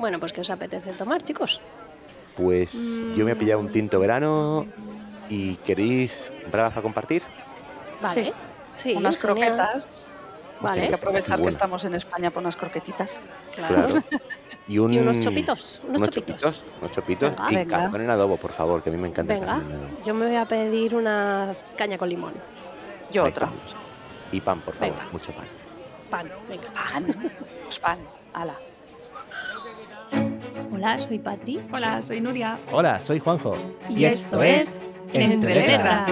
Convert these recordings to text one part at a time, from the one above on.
Bueno, pues ¿qué os apetece tomar, chicos? Pues yo me he pillado un tinto verano y queréis bravas para compartir. Vale. Sí, unas genial. croquetas. Vale. Hay que aprovechar que estamos en España por unas croquetitas. Claro. Y, un- Y unos chopitos, unos chopitos. Unos chopitos Venga, y venga. cazón en adobo, por favor, que a mí me encanta el Venga, adobo. yo me voy a pedir una caña con limón. Yo Ahí otra. estamos. Y pan, por favor, Venga. mucho pan. Pan, venga. Pan. Pues pan. Ala. Hola, soy Patri. Hola, soy Nuria. Hola, soy Juanjo. Y, esto es Entre Letras.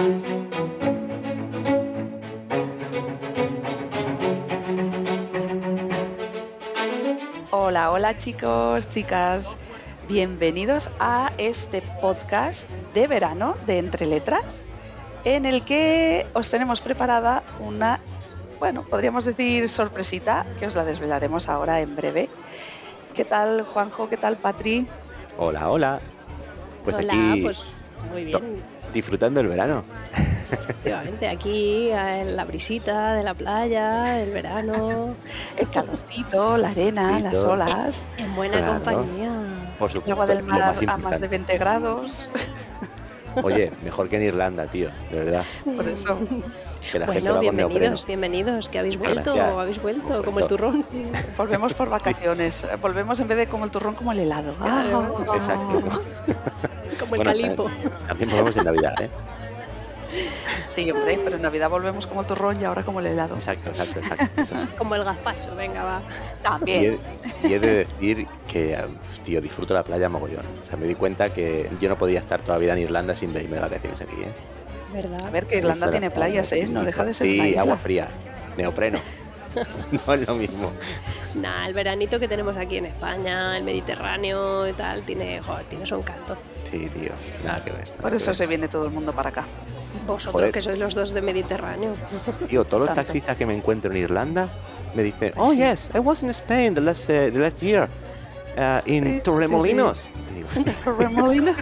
Hola, hola chicos, chicas. Bienvenidos a este podcast de verano de Entre Letras, en el que os tenemos preparada una, bueno, podríamos decir sorpresita, que os la desvelaremos ahora en breve. ¿Qué tal, Juanjo? ¿Qué tal, Patri? Hola, hola. Pues Hola, aquí pues muy bien. disfrutando el verano. Efectivamente, aquí en la brisita de la playa, el verano, El calorcito, la arena, las Calorcito. olas, en buena Claro. compañía. Por el supuesto, agua del mar más a más de importante. 20 grados. Oye, mejor que en Irlanda, tío, de verdad. Por eso. Que la gente Bueno, va con neopreno. bienvenidos, bienvenidos, que habéis vuelto, Gracias. habéis vuelto, como el turrón. Volvemos por vacaciones. Volvemos en vez de como el turrón, como el helado. Ah. Exacto. Como el Bueno, calipo. También, también volvemos en Navidad, ¿eh? Sí, hombre, pero en Navidad volvemos como el turrón y ahora como el helado. Exacto, exacto, exacto. Eso sí. Como el gazpacho, venga, va. Y También. he, y he de decir que, tío, disfruto la playa mogollón. O sea, me di cuenta que yo no podía estar toda la vida en Irlanda sin venirme de vacaciones aquí, ¿eh? ¿Verdad? A ver, que Irlanda Fuera. tiene playas, ¿eh? No deja de ser una Sí, isla. agua fría, neopreno. no es lo mismo. Nah, el veranito que tenemos aquí en España, el Mediterráneo y tal, tiene, joder, tiene su encanto. Sí, tío, nada que ver. nada Por que eso ver. se viene todo el mundo para acá. Vosotros Joder. que sois los dos de Mediterráneo. Tío, todos los taxistas que me encuentro en Irlanda me dicen, oh yes, I was in Spain the last, uh, the last year, uh, in Sí, sí, Torremolinos. Digo, Torremolinos.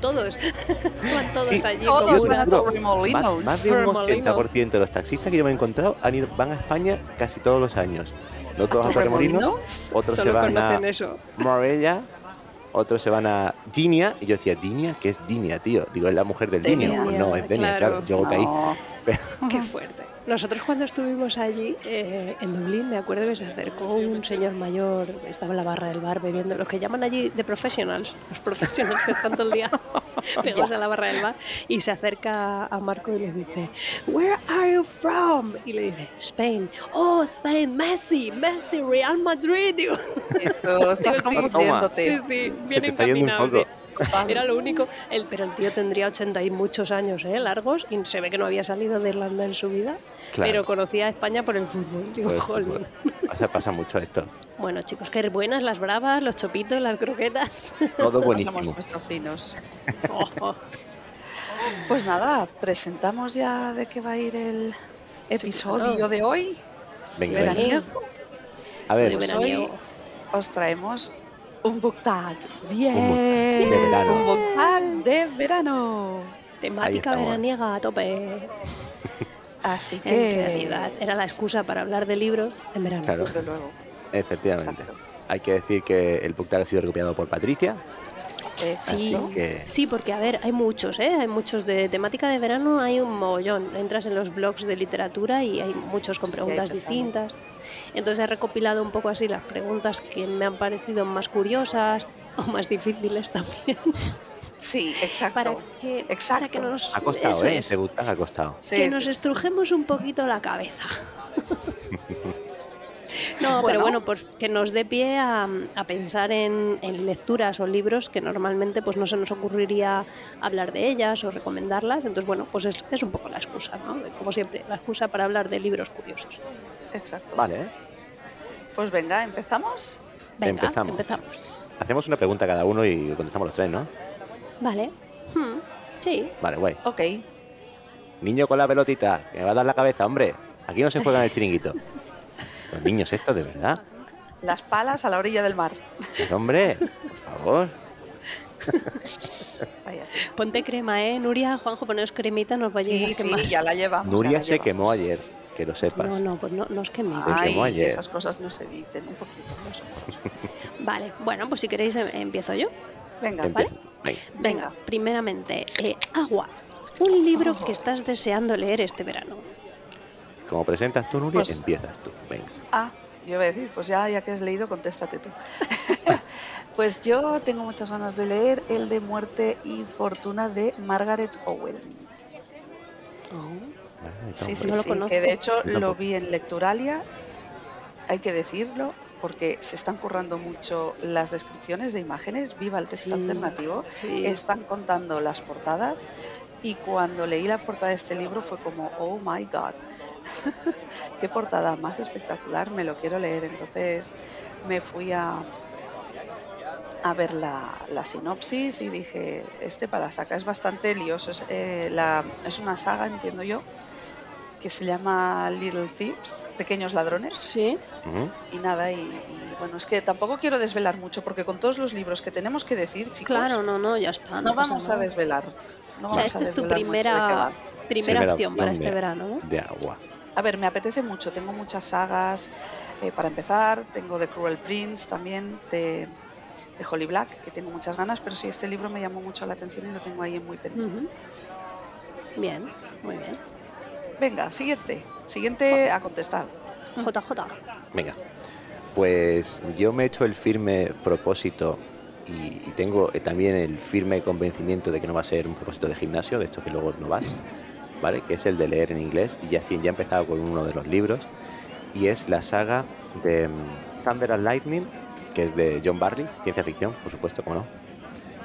Todos. Van todos Sí, allí Todos van a Torremolinos. Más, de un Torremolinos. 80% de los taxistas que yo me he encontrado han ido, van a España casi todos los años. No todos a Torremolinos, otros se van a eso. Marbella, otros se van a Dinia. Y yo decía, ¿Dinia? ¿Qué es Dinia, tío? Digo, ¿es la mujer del Dinia? Pues no, es Denia, claro. claro. Yo caí. No. Qué fuerte. Nosotros cuando estuvimos allí, eh, en Dublín, me acuerdo que se acercó un señor mayor, estaba en la barra del bar bebiendo, los que llaman allí de professionals, los professionals que están todo el día pegados a la barra del bar, y se acerca a Marco y le dice, Where are you from? Y le dice, Spain. Oh, Spain, Messi, Messi, Real Madrid. Esto estás confundiéndote. sí, sí, bien encaminado. Era lo único. El, pero el tío tendría 80 y muchos años, ¿eh? Largos, y se ve que no había salido de Irlanda en su vida, Claro. pero conocía a España por el fútbol. Digo, jolín. fútbol. Pasa, pasa mucho esto. Bueno, chicos, qué buenas las bravas, los chopitos, las croquetas. Todo Nos hemos buenísimo. puesto finos. Oh. Pues nada, presentamos ya de qué va a ir el episodio claro. de hoy. Venga, Sí, veraniego. A ver, Pues hoy os traemos un book tag. Bien. book tag de verano. Un book tag de verano. Temática veraniega a tope. Así En que. realidad, era la excusa para hablar de libros en verano. Claro. Desde luego. efectivamente. Exacto. Hay que decir que el book tag ha sido recopilado por Patricia. Eh, Sí. Así que Sí, porque a ver, hay muchos, ¿eh? Hay muchos de temática de verano, hay un mogollón. Entras en los blogs de literatura y hay muchos con preguntas distintas. Entonces he recopilado un poco así las preguntas que me han parecido más curiosas o más difíciles también. Sí, exacto. para que, para que nos, ha costado, ¿eh? es, Ese ha costado. Sí, que nos estrujemos un poquito la cabeza. No, Bueno. pero bueno, pues que nos dé pie a, a pensar en, en lecturas o libros que normalmente pues no se nos ocurriría hablar de ellas o recomendarlas. Entonces, bueno, pues es, es un poco la excusa, ¿no? Como siempre, la excusa para hablar de libros curiosos. Exacto. Vale. Pues venga, empezamos. Venga, Empezamos. empezamos. Hacemos una pregunta cada uno y contestamos los tres, ¿no? Vale. Hmm, sí. Vale, guay. Ok. Niño con la pelotita, que me va a dar la cabeza, hombre. Aquí no se juega en el chiringuito. Los niños estos, de verdad. Las palas a la orilla del mar. Pues, hombre, por favor. Ponte crema, ¿eh? Nuria, Juanjo, poneos cremita, nos va a llegar sí, quemar. ya la llevamos. ya Nuria la se quemó ayer. que lo sepas. No, no, pues no, no os queméis. Se Ay, quemó ayer. esas cosas no se dicen, un poquito. no. Vale, bueno, pues si queréis em- empiezo yo. Venga. ¿vale? Venga. Venga, Venga. primeramente, eh, Agua. Un libro Oh. que estás deseando leer este verano. Como presentas tú, Nuria, Pues- empiezas tú. Venga. Ah, yo iba a decir, pues ya, ya que has leído, contéstate tú. pues yo tengo muchas ganas de leer el de Muerte y Fortuna de Margaret Owen. Sí, entonces, sí, No lo sí, conozco. que de hecho lo vi en Lecturalia, hay que decirlo, porque se están currando mucho las descripciones de imágenes, viva el texto Sí, alternativo, sí. están contando las portadas y cuando leí la portada de este libro fue como, oh my god, qué portada más espectacular, me lo quiero leer. Entonces me fui a, a ver la, la sinopsis y dije, este para sacar es bastante lioso, es, eh, la- es una saga, entiendo yo, que se llama Little Thieves, Pequeños Ladrones. Sí. Y nada, y, y bueno, es que tampoco quiero desvelar mucho, porque con todos los libros que tenemos que decir, chicos, claro, no, no, ya está. no vamos a desvelar. No O sea, vamos a esta es tu primera. Primera Primera opción para este de- verano, ¿no? De agua. A ver, me apetece mucho, tengo muchas sagas. eh, para empezar, tengo The Cruel Prince también, de, de Holly Black, que tengo muchas ganas, pero sí, este libro me llamó mucho la atención y lo tengo ahí en muy pendiente. Bien, muy bien. Venga, siguiente. Siguiente a contestar. JJ. Venga. Pues yo me he hecho el firme propósito y, y tengo eh, también el firme convencimiento de que no va a ser un propósito de gimnasio, de esto que luego no vas, ¿vale? Que es el de leer en inglés. Y ya, he empezado con uno de los libros. Y es la saga de mm, Thunder and Lightning, que es de John Barley, ciencia ficción, por supuesto, como no.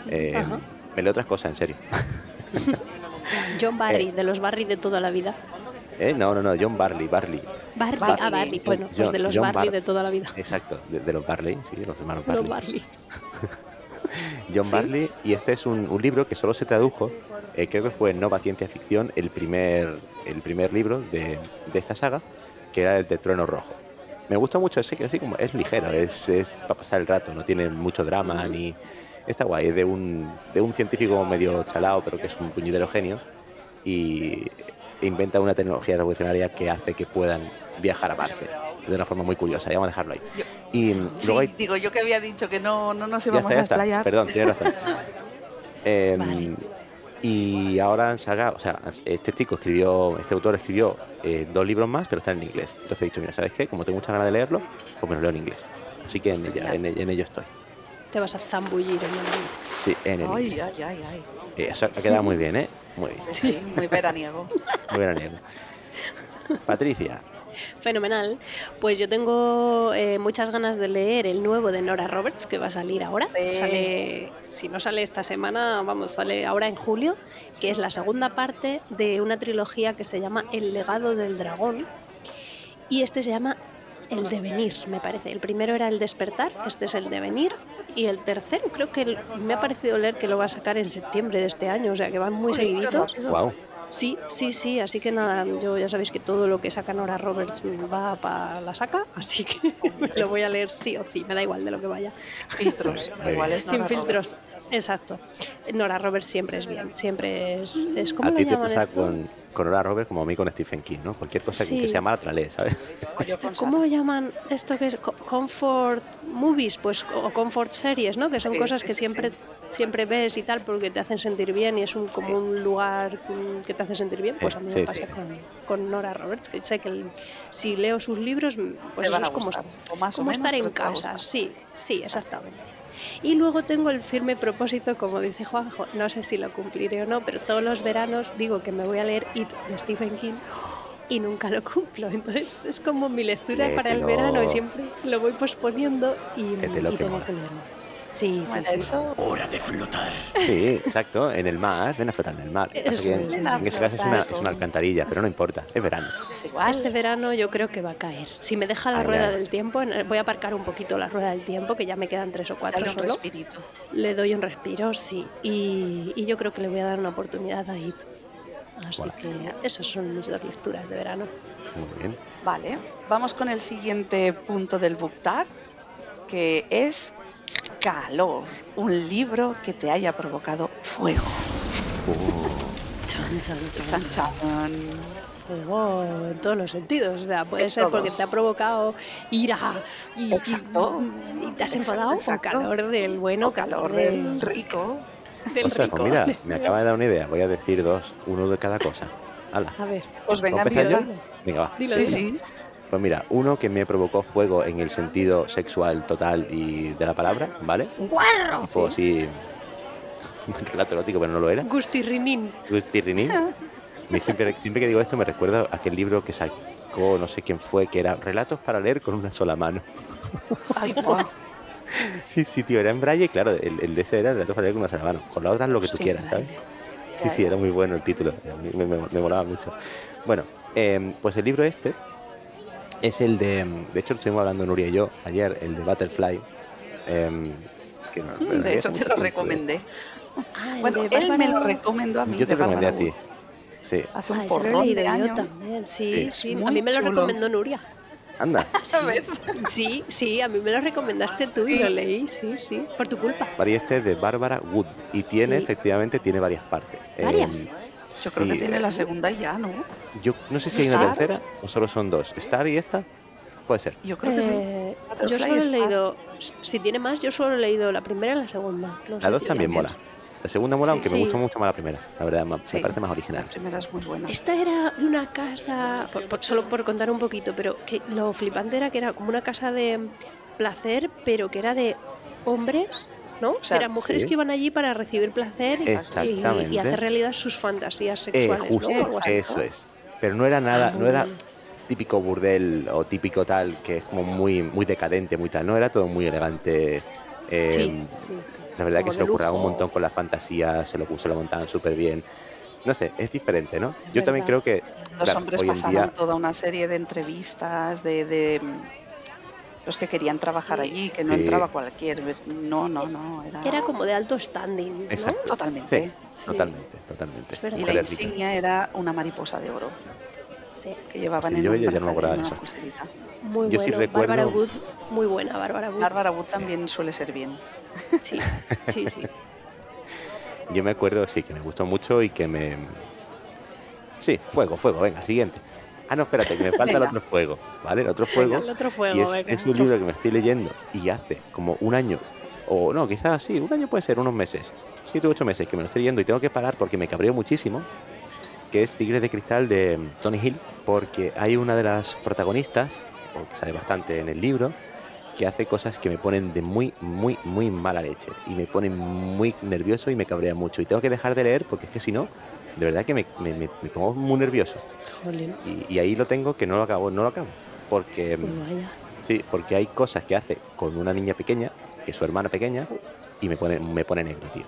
Eh, me leo otras cosas, en serio. John Barry, Eh. de los Barry de toda la vida. Eh, No, no, no, John Barley, Barley. Barley, Barley. ah, Barley, bueno, pues de los John Barley Bar- de toda la vida. Exacto, de, de los Barley, sí, los hermanos Los Barley. John Sí. Barley, y este es un, un libro que solo se tradujo, eh, creo que fue en Nova Ciencia Ficción, el primer, el primer libro de, de esta saga, que era el de Trueno Rojo. Me gusta mucho ese, que así como es ligero, es, es para pasar el rato, no tiene mucho drama ni... Está guay, es de un, de un científico medio chalao, pero que es un puñetero genio, y inventa una tecnología revolucionaria que hace que puedan viajar a Marte de una forma muy curiosa. Ya vamos a dejarlo ahí. Yo- y Sí, luego hay digo yo que había dicho que no, no nos ya íbamos está, ya a está. explayar. Perdón, tienes razón. Em, Vale. Y ahora han sacado, o sea, este chico escribió, este autor escribió eh, dos libros más, pero están en inglés. Entonces he dicho, mira, ¿sabes qué? Como tengo muchas ganas de leerlo, pues me lo leo en inglés. Así que en, ella, en, en ello estoy. Te vas a zambullir en el Sí, en el Ay, inglés. ay, ay, ay. Eh, Eso ha quedado muy bien, ¿eh? Muy bien. Sí, sí, muy veraniego. Muy veraniego. Patricia, Fenomenal. Pues yo tengo eh, muchas ganas de leer el nuevo de Nora Roberts que va a salir ahora. Sí. Sale, si no sale esta semana, vamos, sale ahora en julio, que es la segunda parte de una trilogía que se llama El legado del dragón. Y este se llama El devenir, me parece. El primero era El despertar, este es El devenir. Y el tercero creo que el- me ha parecido leer que lo va a sacar en septiembre de este año, o sea que van muy seguiditos. wow. Sí, sí, sí, así que nada, yo ya sabéis que todo lo que saca Nora Roberts va para la saca, así que me lo voy a leer sí o sí, me da igual de lo que vaya. Sin filtros. Igual es Sin filtros, exacto. Nora Roberts siempre es bien, siempre es... es ¿Cómo A ti te pasa con, con Nora Roberts como a mí con Stephen King, ¿no? Cualquier cosa que- mala te la lees, ¿sabes? ¿Cómo llaman esto que es co- comfort movies, pues o comfort series, ¿no? Que son Sí, cosas sí, que sí, siempre sí. Siempre ves y tal porque te hacen sentir bien y es un, como un lugar que te hace sentir bien. Sí, Pues a mí sí, me sí. pasa con, con Nora Roberts, que sé que el- si leo sus libros, pues eso es como, o más o como menos, estar en casa. Sí, sí, exactamente. Y luego tengo el firme propósito, como dice Juanjo, no sé si lo cumpliré o no, pero todos los veranos digo que me voy a leer It de Stephen King y nunca lo cumplo. Entonces es como mi lectura para el verano y siempre lo voy posponiendo y, y tengo que leerlo. Sí, sí, Bueno, sí. eso Hora de flotar. Sí, exacto, en el mar, ven a flotar en el mar. Lo que es. en, en ese caso es una, es alcantarilla, pero no importa, es verano. es igual. Este verano yo creo que va a caer. Si me deja la Ay, rueda del tiempo, voy a aparcar un poquito la rueda del tiempo, que ya me quedan tres o cuatro Dale un solo. respirito. Le doy un respiro, sí. Y, y yo creo que le voy a dar una oportunidad a It. Así Bueno. que esas son mis dos lecturas de verano. Muy bien. Vale, vamos con el siguiente punto del book tag, que es calor. Un libro que te haya provocado fuego. Chan, chan, chan. Chan, chan. fuego en todos los sentidos. O sea, puede En ser porque te ha todos. provocado ira y, y- Exacto. y te has enfadado o exacto. calor del bueno, O calor del rico. del O sea, rico. pues mira, me acaba de dar una idea. Voy a decir dos, uno de cada cosa. Hala. A ver, Pues venga, ¿Puedo empezar yo? empieza. Venga, va. dilo, Sí, dilo. sí. Pues mira, uno que me provocó fuego en el sentido sexual total y de la palabra, ¿vale? ¡Guarro! Tipo así. Un relato erótico, pero no lo era. Gustirrinín. Tirrinín. Me siempre, siempre que digo esto me recuerda a aquel libro que sacó, no sé quién fue, que era Relatos para leer con una sola mano. Ay, guau. Sí, sí, tío, era en braille claro, el, el de ese era Relatos para leer con una sola mano. Con la otra lo que tú Sí, quieras, ¿sabes? Sí, sí, era muy bueno el título. Me, me- me molaba mucho. Bueno, em, pues el libro este es el de. De hecho, lo estuvimos hablando Nuria y yo ayer, el de Butterfly. em, que no- bueno, Mm, De hecho, te lo recomendé. Ah, Bueno, él me lo recomendó a mí. Yo te recomendé a ti. Sí, Hace Ah, un he porrón de años. también. Sí, Sí. sí. A mí me lo chulo. recomendó Nuria. anda. ¿Sabes? Sí, sí, a mí me lo recomendaste tú y Sí. lo leí, sí, sí, por tu culpa. Y este es de Bárbara Wood. Y tiene, Sí. efectivamente, tiene varias partes. ¿Varias? Em, Yo creo que tiene la segunda ya, ¿no? Yo no sé si hay una ¿Stars? tercera o solo son dos. ¿Star y esta? Puede ser. Yo creo que sí. Eh, yo solo he Stars. leído, si tiene más, yo solo he leído la primera y la segunda. No La sé dos si también también. mola. La segunda mola, Sí, aunque sí. me gusta mucho más la primera. La verdad, me, parece más La original. primera es muy buena. Esta era de una casa, por- por- solo por contar un poquito, pero que lo flipante era que era como una casa de placer, pero que era de hombres, ¿no? O sea, eran mujeres sí. que iban allí para recibir placer y- hacer realidad sus fantasías Eh, sexuales. justo, ¿no? Eso es. Pero no era nada, Ah, no era bien. típico burdel o típico tal, que es como muy, muy decadente, muy tal. No, era todo muy elegante. eh, Sí, sí, sí. La verdad Como que se lo curraban un montón con la fantasía, se lo, se lo montaban súper bien. No sé, es diferente, ¿no? Yo también creo que Los claro, hombres día toda una serie de entrevistas de, de, los que querían trabajar Sí. allí, que no Sí. entraba cualquier. vez. No, no, no. Era, Era como de alto standing, ¿no? Exacto. Totalmente. Sí, Sí. totalmente, totalmente. Y la insignia era una mariposa de oro Sí, que llevaban Sí, en yo un ya no una eso. pulserita. muy Yo sí bueno. recuerdo- Bárbara Wood, muy buena, Bárbara Wood. Bárbara Wood también suele ser bien. Sí, sí, sí. Yo me acuerdo, sí, que me gustó mucho y que me... Sí, fuego, fuego, venga, siguiente. Ah, no, espérate, que me falta el otro fuego, ¿vale? El otro fuego. El otro fuego, y es, venga, es un libro que me estoy leyendo y hace como un año, o no, quizás sí, un año puede ser, unos meses, siete u ocho meses que me lo estoy leyendo y tengo que parar porque me cabreo muchísimo, que es Tigres de Cristal de Tony Hill, porque hay una de las protagonistas, que sale bastante en el libro, que hace cosas que me ponen de muy, muy, muy mala leche y me ponen muy nervioso y me cabrea mucho y tengo que dejar de leer porque es que si no, de verdad que me, me- me- me pongo muy nervioso Jolín, y, y ahí lo tengo que no lo acabo, no lo acabo, porque... pues mm, vaya. Sí, porque hay cosas que hace con una niña pequeña, que es su hermana pequeña, y me pone, me pone negro, tío.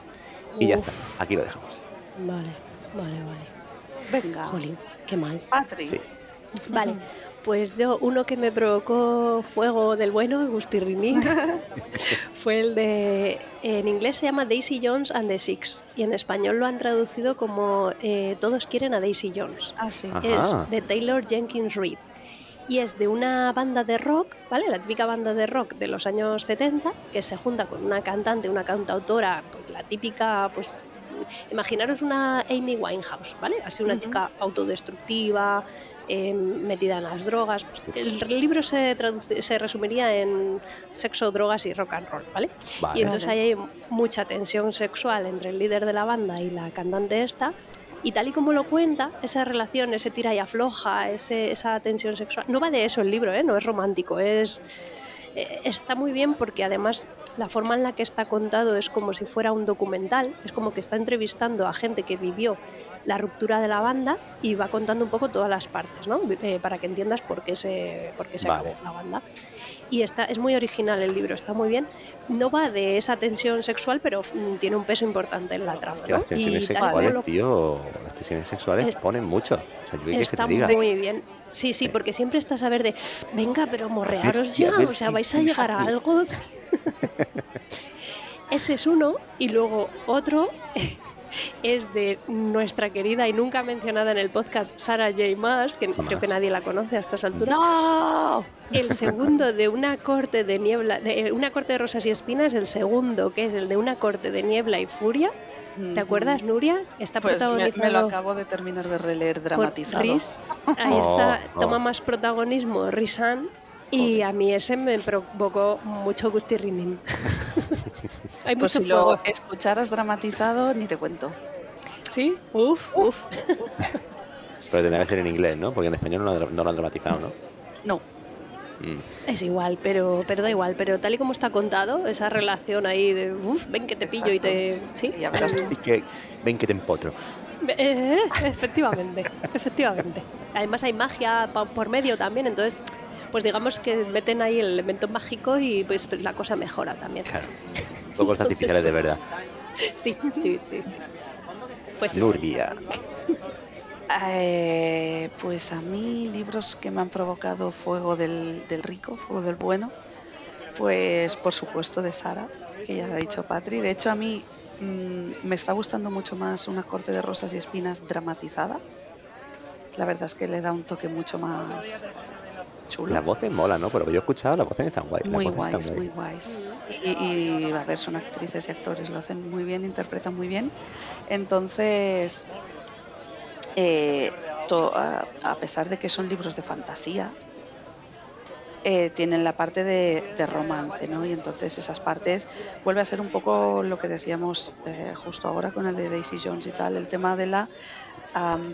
Y ya está, aquí lo dejamos. Vale, vale, vale. Venga, Jolín, qué mal. Patri. Sí. Vale, pues yo, uno que me provocó fuego del bueno, Gustirrinín, fue el de. En inglés se llama Daisy Jones and the Six, y en español lo han traducido como eh, Todos quieren a Daisy Jones. Ah, sí. Ajá. Es de Taylor Jenkins Reid. Y es de una banda de rock, ¿vale? La típica banda de rock de los años 70, que se junta con una cantante, una cantautora, pues la típica, pues imaginaros una Amy Winehouse, ¿vale? Así una chica autodestructiva, eh, metida en las drogas. El libro se, traduce- se resumiría en sexo, drogas y rock and roll, ¿vale? Vale. Y entonces ahí hay mucha tensión sexual entre el líder de la banda y la cantante esta. Y tal y como lo cuenta, esa relación, ese tira y afloja, ese, esa tensión sexual, no va de eso el libro, ¿eh? no es romántico, es, eh, está muy bien porque además la forma en la que está contado es como si fuera un documental, es como que está entrevistando a gente que vivió la ruptura de la banda y va contando un poco todas las partes, ¿no? Eh, para que entiendas por qué se, por qué se Vale. acabó la banda. Y está, es muy original el libro, está muy bien. No va de esa tensión sexual, pero mm, tiene un peso importante en la trama. Que ¿no? las tensiones Y sexuales, lo- tío, las tensiones sexuales Es- ponen mucho. O sea, yo quieres que Está te diga. muy bien. Sí, sí, porque siempre estás a ver de, venga, pero morrearos ya, o sea, vais a llegar a algo. Ese es uno, y luego otro es de nuestra querida y nunca mencionada en el podcast Sarah J. Maas, que Jamás. creo que nadie la conoce a estas alturas. ¡No! El segundo de una corte de niebla, de una corte de rosas y espinas, el segundo, que es el de una corte de niebla y furia, ¿Te acuerdas, Nuria? Está Pues me, protagonizado me lo acabo de terminar de releer por dramatizado. Riz. Ahí Oh, está, oh. toma más protagonismo Rizan. Y a mí ese me provocó mucho gustirrinín. Hay Pues mucho si lo fuego. escucharas dramatizado, ni te cuento. ¿Sí? Uf, uf. Pero tendrá que ser en inglés, ¿no? Porque en español no, lo- no lo han dramatizado, ¿no? No, Mm. Es igual, pero, pero da igual. Pero tal y como está contado, esa relación ahí de, uf, ven que te pillo y te... ¿Sí? ya verás tú. Y que ven que te empotro. Eh, efectivamente, efectivamente. Además hay magia por medio también, entonces, pues digamos que meten ahí el elemento mágico y pues, la cosa mejora también. Claro. Fuegos artificiales de verdad. Sí, sí, sí. sí. Pues sí. Nuria. Eh, pues a mí libros que me han provocado fuego del, del rico, fuego del bueno, pues por supuesto de Sara, que ya lo ha dicho Patri. De hecho a mí mm, me está gustando mucho más una corte de rosas y espinas dramatizada. La verdad es que le da un toque mucho más chulo. Las voces mola, ¿no? Pero yo he escuchado, las voces están guay. muy voces guays, están muy guays. Y, y, a ver, son actrices y actores, lo hacen muy bien, interpretan muy bien. Entonces, eh, to- a, a pesar de que son libros de fantasía, eh, tienen la parte de, de romance, ¿no? Y entonces esas partes vuelve a ser un poco lo que decíamos eh, justo ahora con el de Daisy Jones y tal, el tema de la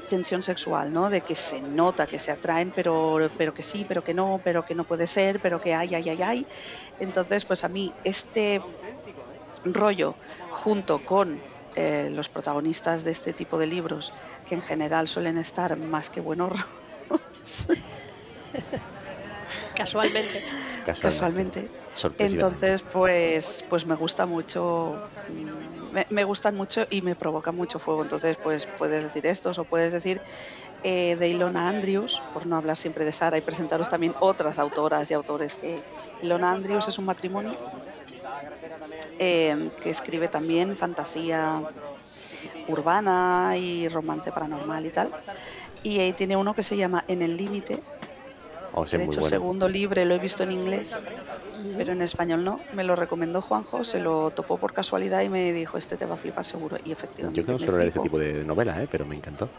tensión sexual, ¿no? De que se nota que se atraen, pero, pero que sí, pero que no, pero que no puede ser, pero que hay, hay, hay, hay. Entonces, pues a mí este rollo junto con eh, los protagonistas de este tipo de libros, que en general suelen estar más que buenos Casualmente. Casualmente. casualmente. Entonces, pues, pues me gusta mucho, mm, me, gustan mucho y me provocan mucho fuego. Entonces, pues puedes decir estos o puedes decir eh, de Ilona Andrews, por no hablar siempre de Sara y presentaros también otras autoras y autores que Ilona Andrews es un matrimonio eh, que escribe también fantasía urbana y romance paranormal y tal. Y ahí tiene uno que se llama En el límite, Oh, sí, de muy hecho, bueno. segundo libre lo he visto en inglés, pero en español no. Me lo recomendó Juanjo, se lo topó por casualidad y me dijo, este te va a flipar seguro. Y efectivamente. Yo que no suelo leer este tipo de novelas, ¿eh? pero me encantó.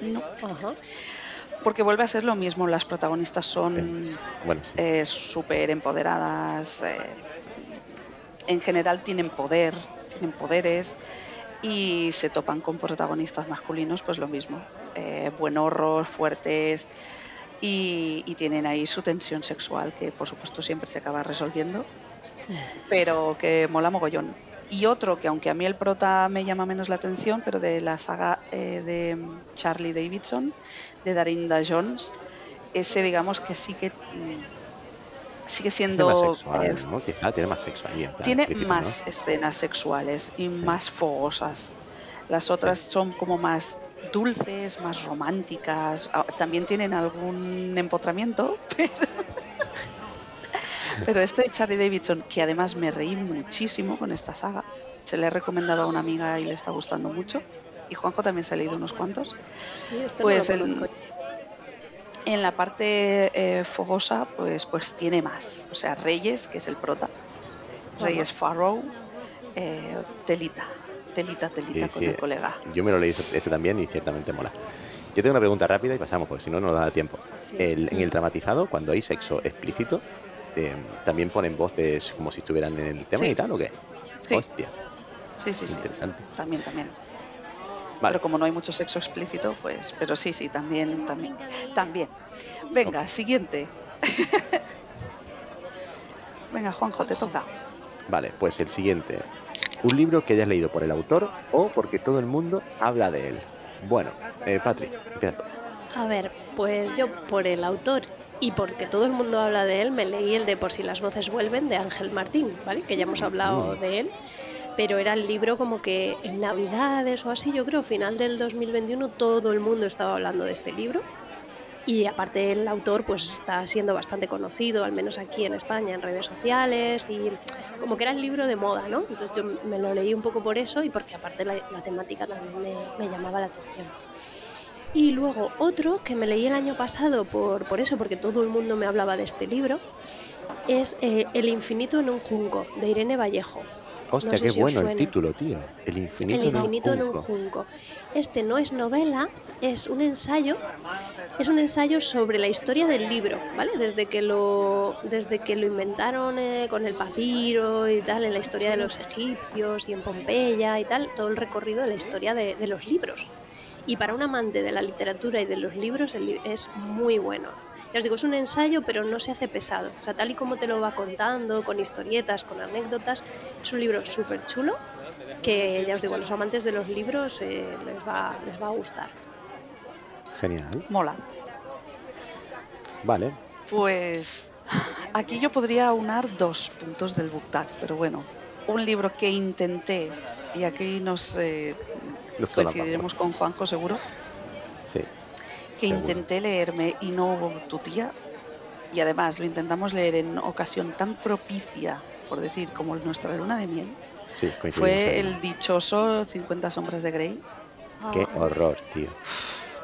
No, Ajá. porque vuelve a ser lo mismo. Las protagonistas son Sí. Bueno, sí. eh, súper empoderadas. eh, en general tienen poder, tienen poderes. Y se topan con protagonistas masculinos, pues lo mismo. Eh, buenorros, fuertes. Y, y tienen ahí su tensión sexual, que por supuesto siempre se acaba resolviendo. pero que mola mogollón. Y otro que aunque a mí el prota me llama menos la atención, pero de la saga eh, de Charlie Davidson, de Darinda Jones, ese digamos que sí que mm, sigue siendo... más sexual, eh, ¿no? Quizá tiene más sexo ahí. en plan tiene explícito, ¿no? más escenas sexuales y Sí. más fogosas. Las otras son como más dulces, más románticas. Ah, También tienen algún empotramiento, pero, pero este de Charlie Davidson, que además me reí muchísimo con esta saga, se le he recomendado a una amiga y le está gustando mucho. Y Juanjo también se ha leído unos cuantos. Sí, esto Pues no en la parte eh, fogosa, pues, pues tiene más. O sea, Reyes, que es el prota. Reyes Farrow. eh, telita. Telita, telita Sí, con sí. el colega. Yo me lo leí este este también y ciertamente mola. Yo tengo una pregunta rápida y pasamos, porque si no, no nos da tiempo. Sí. El- en el dramatizado, cuando hay sexo explícito, eh, ¿también ponen voces como si estuvieran en el tema y tal o qué? Hostia, sí, sí, sí. interesante. También, también. Vale, Pero como no hay mucho sexo explícito, pues. Pero sí, sí, también, también. También. Venga, siguiente. Venga, Juanjo, te toca. vale, pues el siguiente. Un libro que hayas leído por el autor o porque todo el mundo habla de él. Bueno, eh, Patri, empieza. A ver, pues yo por el autor y porque todo el mundo habla de él, me leí el de Por si las voces vuelven de Ángel Martín, ¿vale? Que ya hemos hablado Mm. de él. Pero era el libro como que en Navidades o así, yo creo, final del 2021, todo el mundo estaba hablando de este libro. Y aparte el autor pues está siendo bastante conocido, al menos aquí en España, en redes sociales y como que era el libro de moda, ¿no? Entonces yo me lo leí un poco por eso y porque aparte la, la temática también me, me llamaba la atención. Y luego otro que me leí el año pasado por, por eso, porque todo el mundo me hablaba de este libro, es eh, El infinito en un junco, de Irene Vallejo. Hostia, No sé qué si bueno el título, tío. El infinito, El infinito en en un un junco. junco. Este no es novela, es un ensayo. Es un ensayo sobre la historia del libro, ¿vale? Desde que lo, desde que lo inventaron eh, con el papiro y tal, en la historia de los egipcios y en Pompeya y tal, todo el recorrido de la historia de, de los libros. Y para un amante de la literatura y de los libros el es muy bueno. Ya os digo, es un ensayo, pero no se hace pesado. O sea, tal y como te lo va contando, con historietas, con anécdotas, es un libro súper chulo que, ya os digo, a los amantes de los libros eh, les, va, les va a gustar. Genial. Mola. Vale. Pues aquí yo podría aunar dos puntos del book tag, pero bueno, un libro que intenté, y aquí nos eh, Nos coincidiremos con Juanjo seguro, Sí. que Seguro. intenté leerme y no hubo tu tía, y además lo intentamos leer en ocasión tan propicia, por decir, como nuestra luna de miel, Sí, fue ahí. el dichoso 50 sombras de Grey. Qué horror, tío.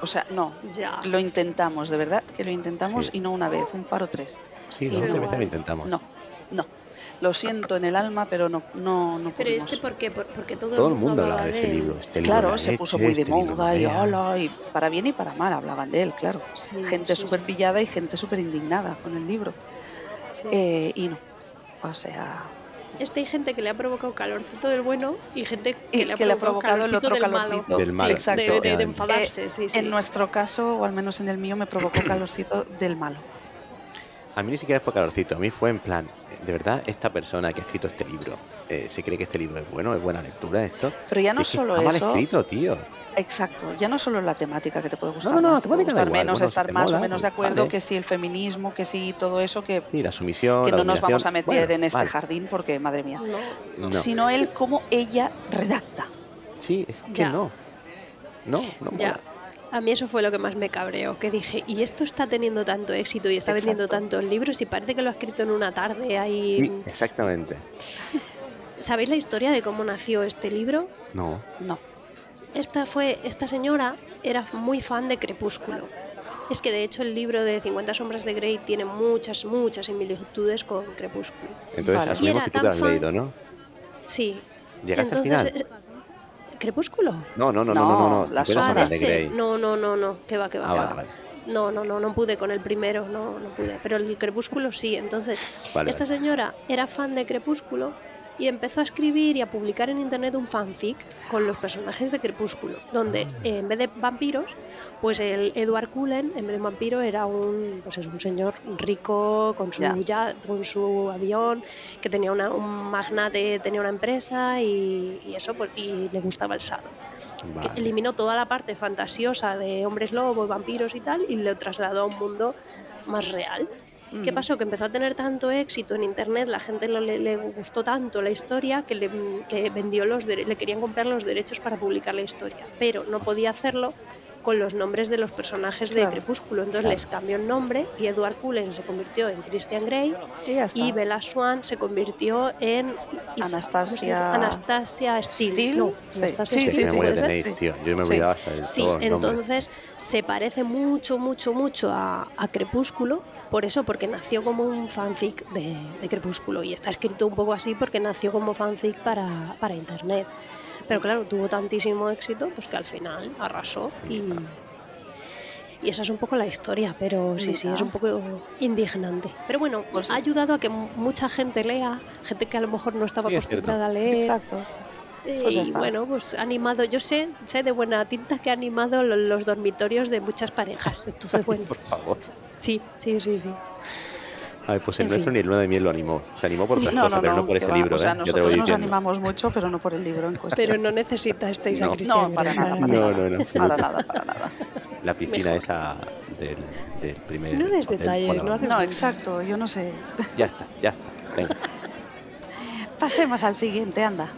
O sea, no, Ya. lo intentamos, de verdad que lo intentamos Sí. y no una vez, un par o tres. Sí, no. última vez lo intentamos. No, no. Lo siento en el alma, pero no, no, no Pero pudimos. este, ¿por qué? Por- Porque todo, Todo el mundo hablaba de ese libro. Este libro Claro, la se puso muy de este moda y hola, y para bien y para mal hablaban de él, claro. Sí, gente sí, súper sí. pillada y gente súper indignada con el libro. Sí. Eh, y no. O sea, Este hay gente que le ha provocado calorcito del bueno y gente que, Y le, ha que le ha provocado el otro del malo. calorcito. Del malo, de- exacto. de, de efectivamente. enfadarse, sí, sí. en nuestro caso, o al menos en el mío, me provocó calorcito del malo. A mí ni siquiera fue calorcito, a mí fue en plan, de verdad, esta persona que ha escrito este libro, eh, ¿se cree que este libro es bueno, es buena lectura esto? Pero ya Si no es que solo está mal eso, escrito, tío. exacto, ya no solo la temática que te puede gustar no, no, más, te puede gustar igual, menos, bueno, si estar más o menos de pues acuerdo, vale. que sí el feminismo, que sí todo eso, que, Sí, la sumisión, que la no nos vamos a meter bueno, en este vale. jardín porque, madre mía. No, No. Sino él como ella redacta. Sí, es que Ya. no. No, no ya. mola. A mí eso fue lo que más me cabreó, que dije, y esto está teniendo tanto éxito y está vendiendo tantos libros y parece que lo ha escrito en una tarde ahí. Sí, exactamente. ¿Sabéis la historia de cómo nació este libro? No. No. Esta fue esta señora era muy fan de Crepúsculo. Es que de hecho el libro de 50 sombras de Grey tiene muchas muchas similitudes con Crepúsculo. Entonces Vale. asumimos que tú era te lo has tan fan- leído, ¿no? Sí. ¿Llegaste Entonces, al final? ¿Crepúsculo? No, no, no, no, no, no. No, no. las 50 sombras de este. Grey. No, no, no, no, que va, que va, Ah, que vale, va. vale. No, no, no, no pude con el primero, no, no pude. Pero el Crepúsculo sí. Entonces, Vale, esta señora era fan de Crepúsculo y empezó a escribir y a publicar en internet un fanfic con los personajes de Crepúsculo, donde Ah. eh, en vez de vampiros, pues el Edward Cullen, en vez de vampiro, era un, pues es un señor rico con su, ya- con su avión, que tenía una, un magnate, tenía una empresa y, y eso, pues, y le gustaba el sado que eliminó toda la parte fantasiosa de hombres lobos, vampiros y tal, y lo trasladó a un mundo más real. ¿Qué Mm. pasó? Que empezó a tener tanto éxito en internet, la gente lo- le, le gustó tanto la historia que le, que vendió los le querían comprar los derechos para publicar la historia, pero no podía hacerlo con los nombres de los personajes Claro. de Crepúsculo. Entonces Claro. les cambió el nombre y Edward Cullen se convirtió en Christian Grey Y y Bella Swan se convirtió en Anastasia-. Anastasia Steele. No, sí. Anastasia Sí, sí, tenéis, sí. tío. Yo me Sí. olvidaba hasta el Sí, todo el nombre. entonces se parece mucho, mucho, mucho a, a Crepúsculo, por eso, porque nació como un fanfic de, de Crepúsculo y está escrito un poco así porque nació como fanfic para, para internet. Pero claro, tuvo tantísimo éxito pues que al final arrasó y, y esa es un poco la historia, pero sí, sí, es un poco indignante. Pero bueno, Pues ha ayudado a que mu- mucha gente lea, gente que a lo mejor no estaba Sí, es cierto. acostumbrada a leer. Exacto. Eh, Pues y bueno, pues ha animado, yo sé, sé de buena tinta que ha animado lo- los dormitorios de muchas parejas. Entonces, bueno, Por favor. sí, sí, sí, sí. A ver, pues el En nuestro fin. ni el luna de miel lo animó. Se animó por otras No, cosas, no, pero no, no por ese va. libro, O sea, ¿eh? Nosotros nos diciendo. animamos mucho, pero no por el libro en cuestión. Pero no necesitáis a No. Cristian No, para nada, para No, nada. no, no. Para nada, para nada. La piscina Mejor. esa del, del primer. No des detalles, no haces- No, exacto, yo no sé. Ya está, ya está. Venga. Pasemos al siguiente, anda.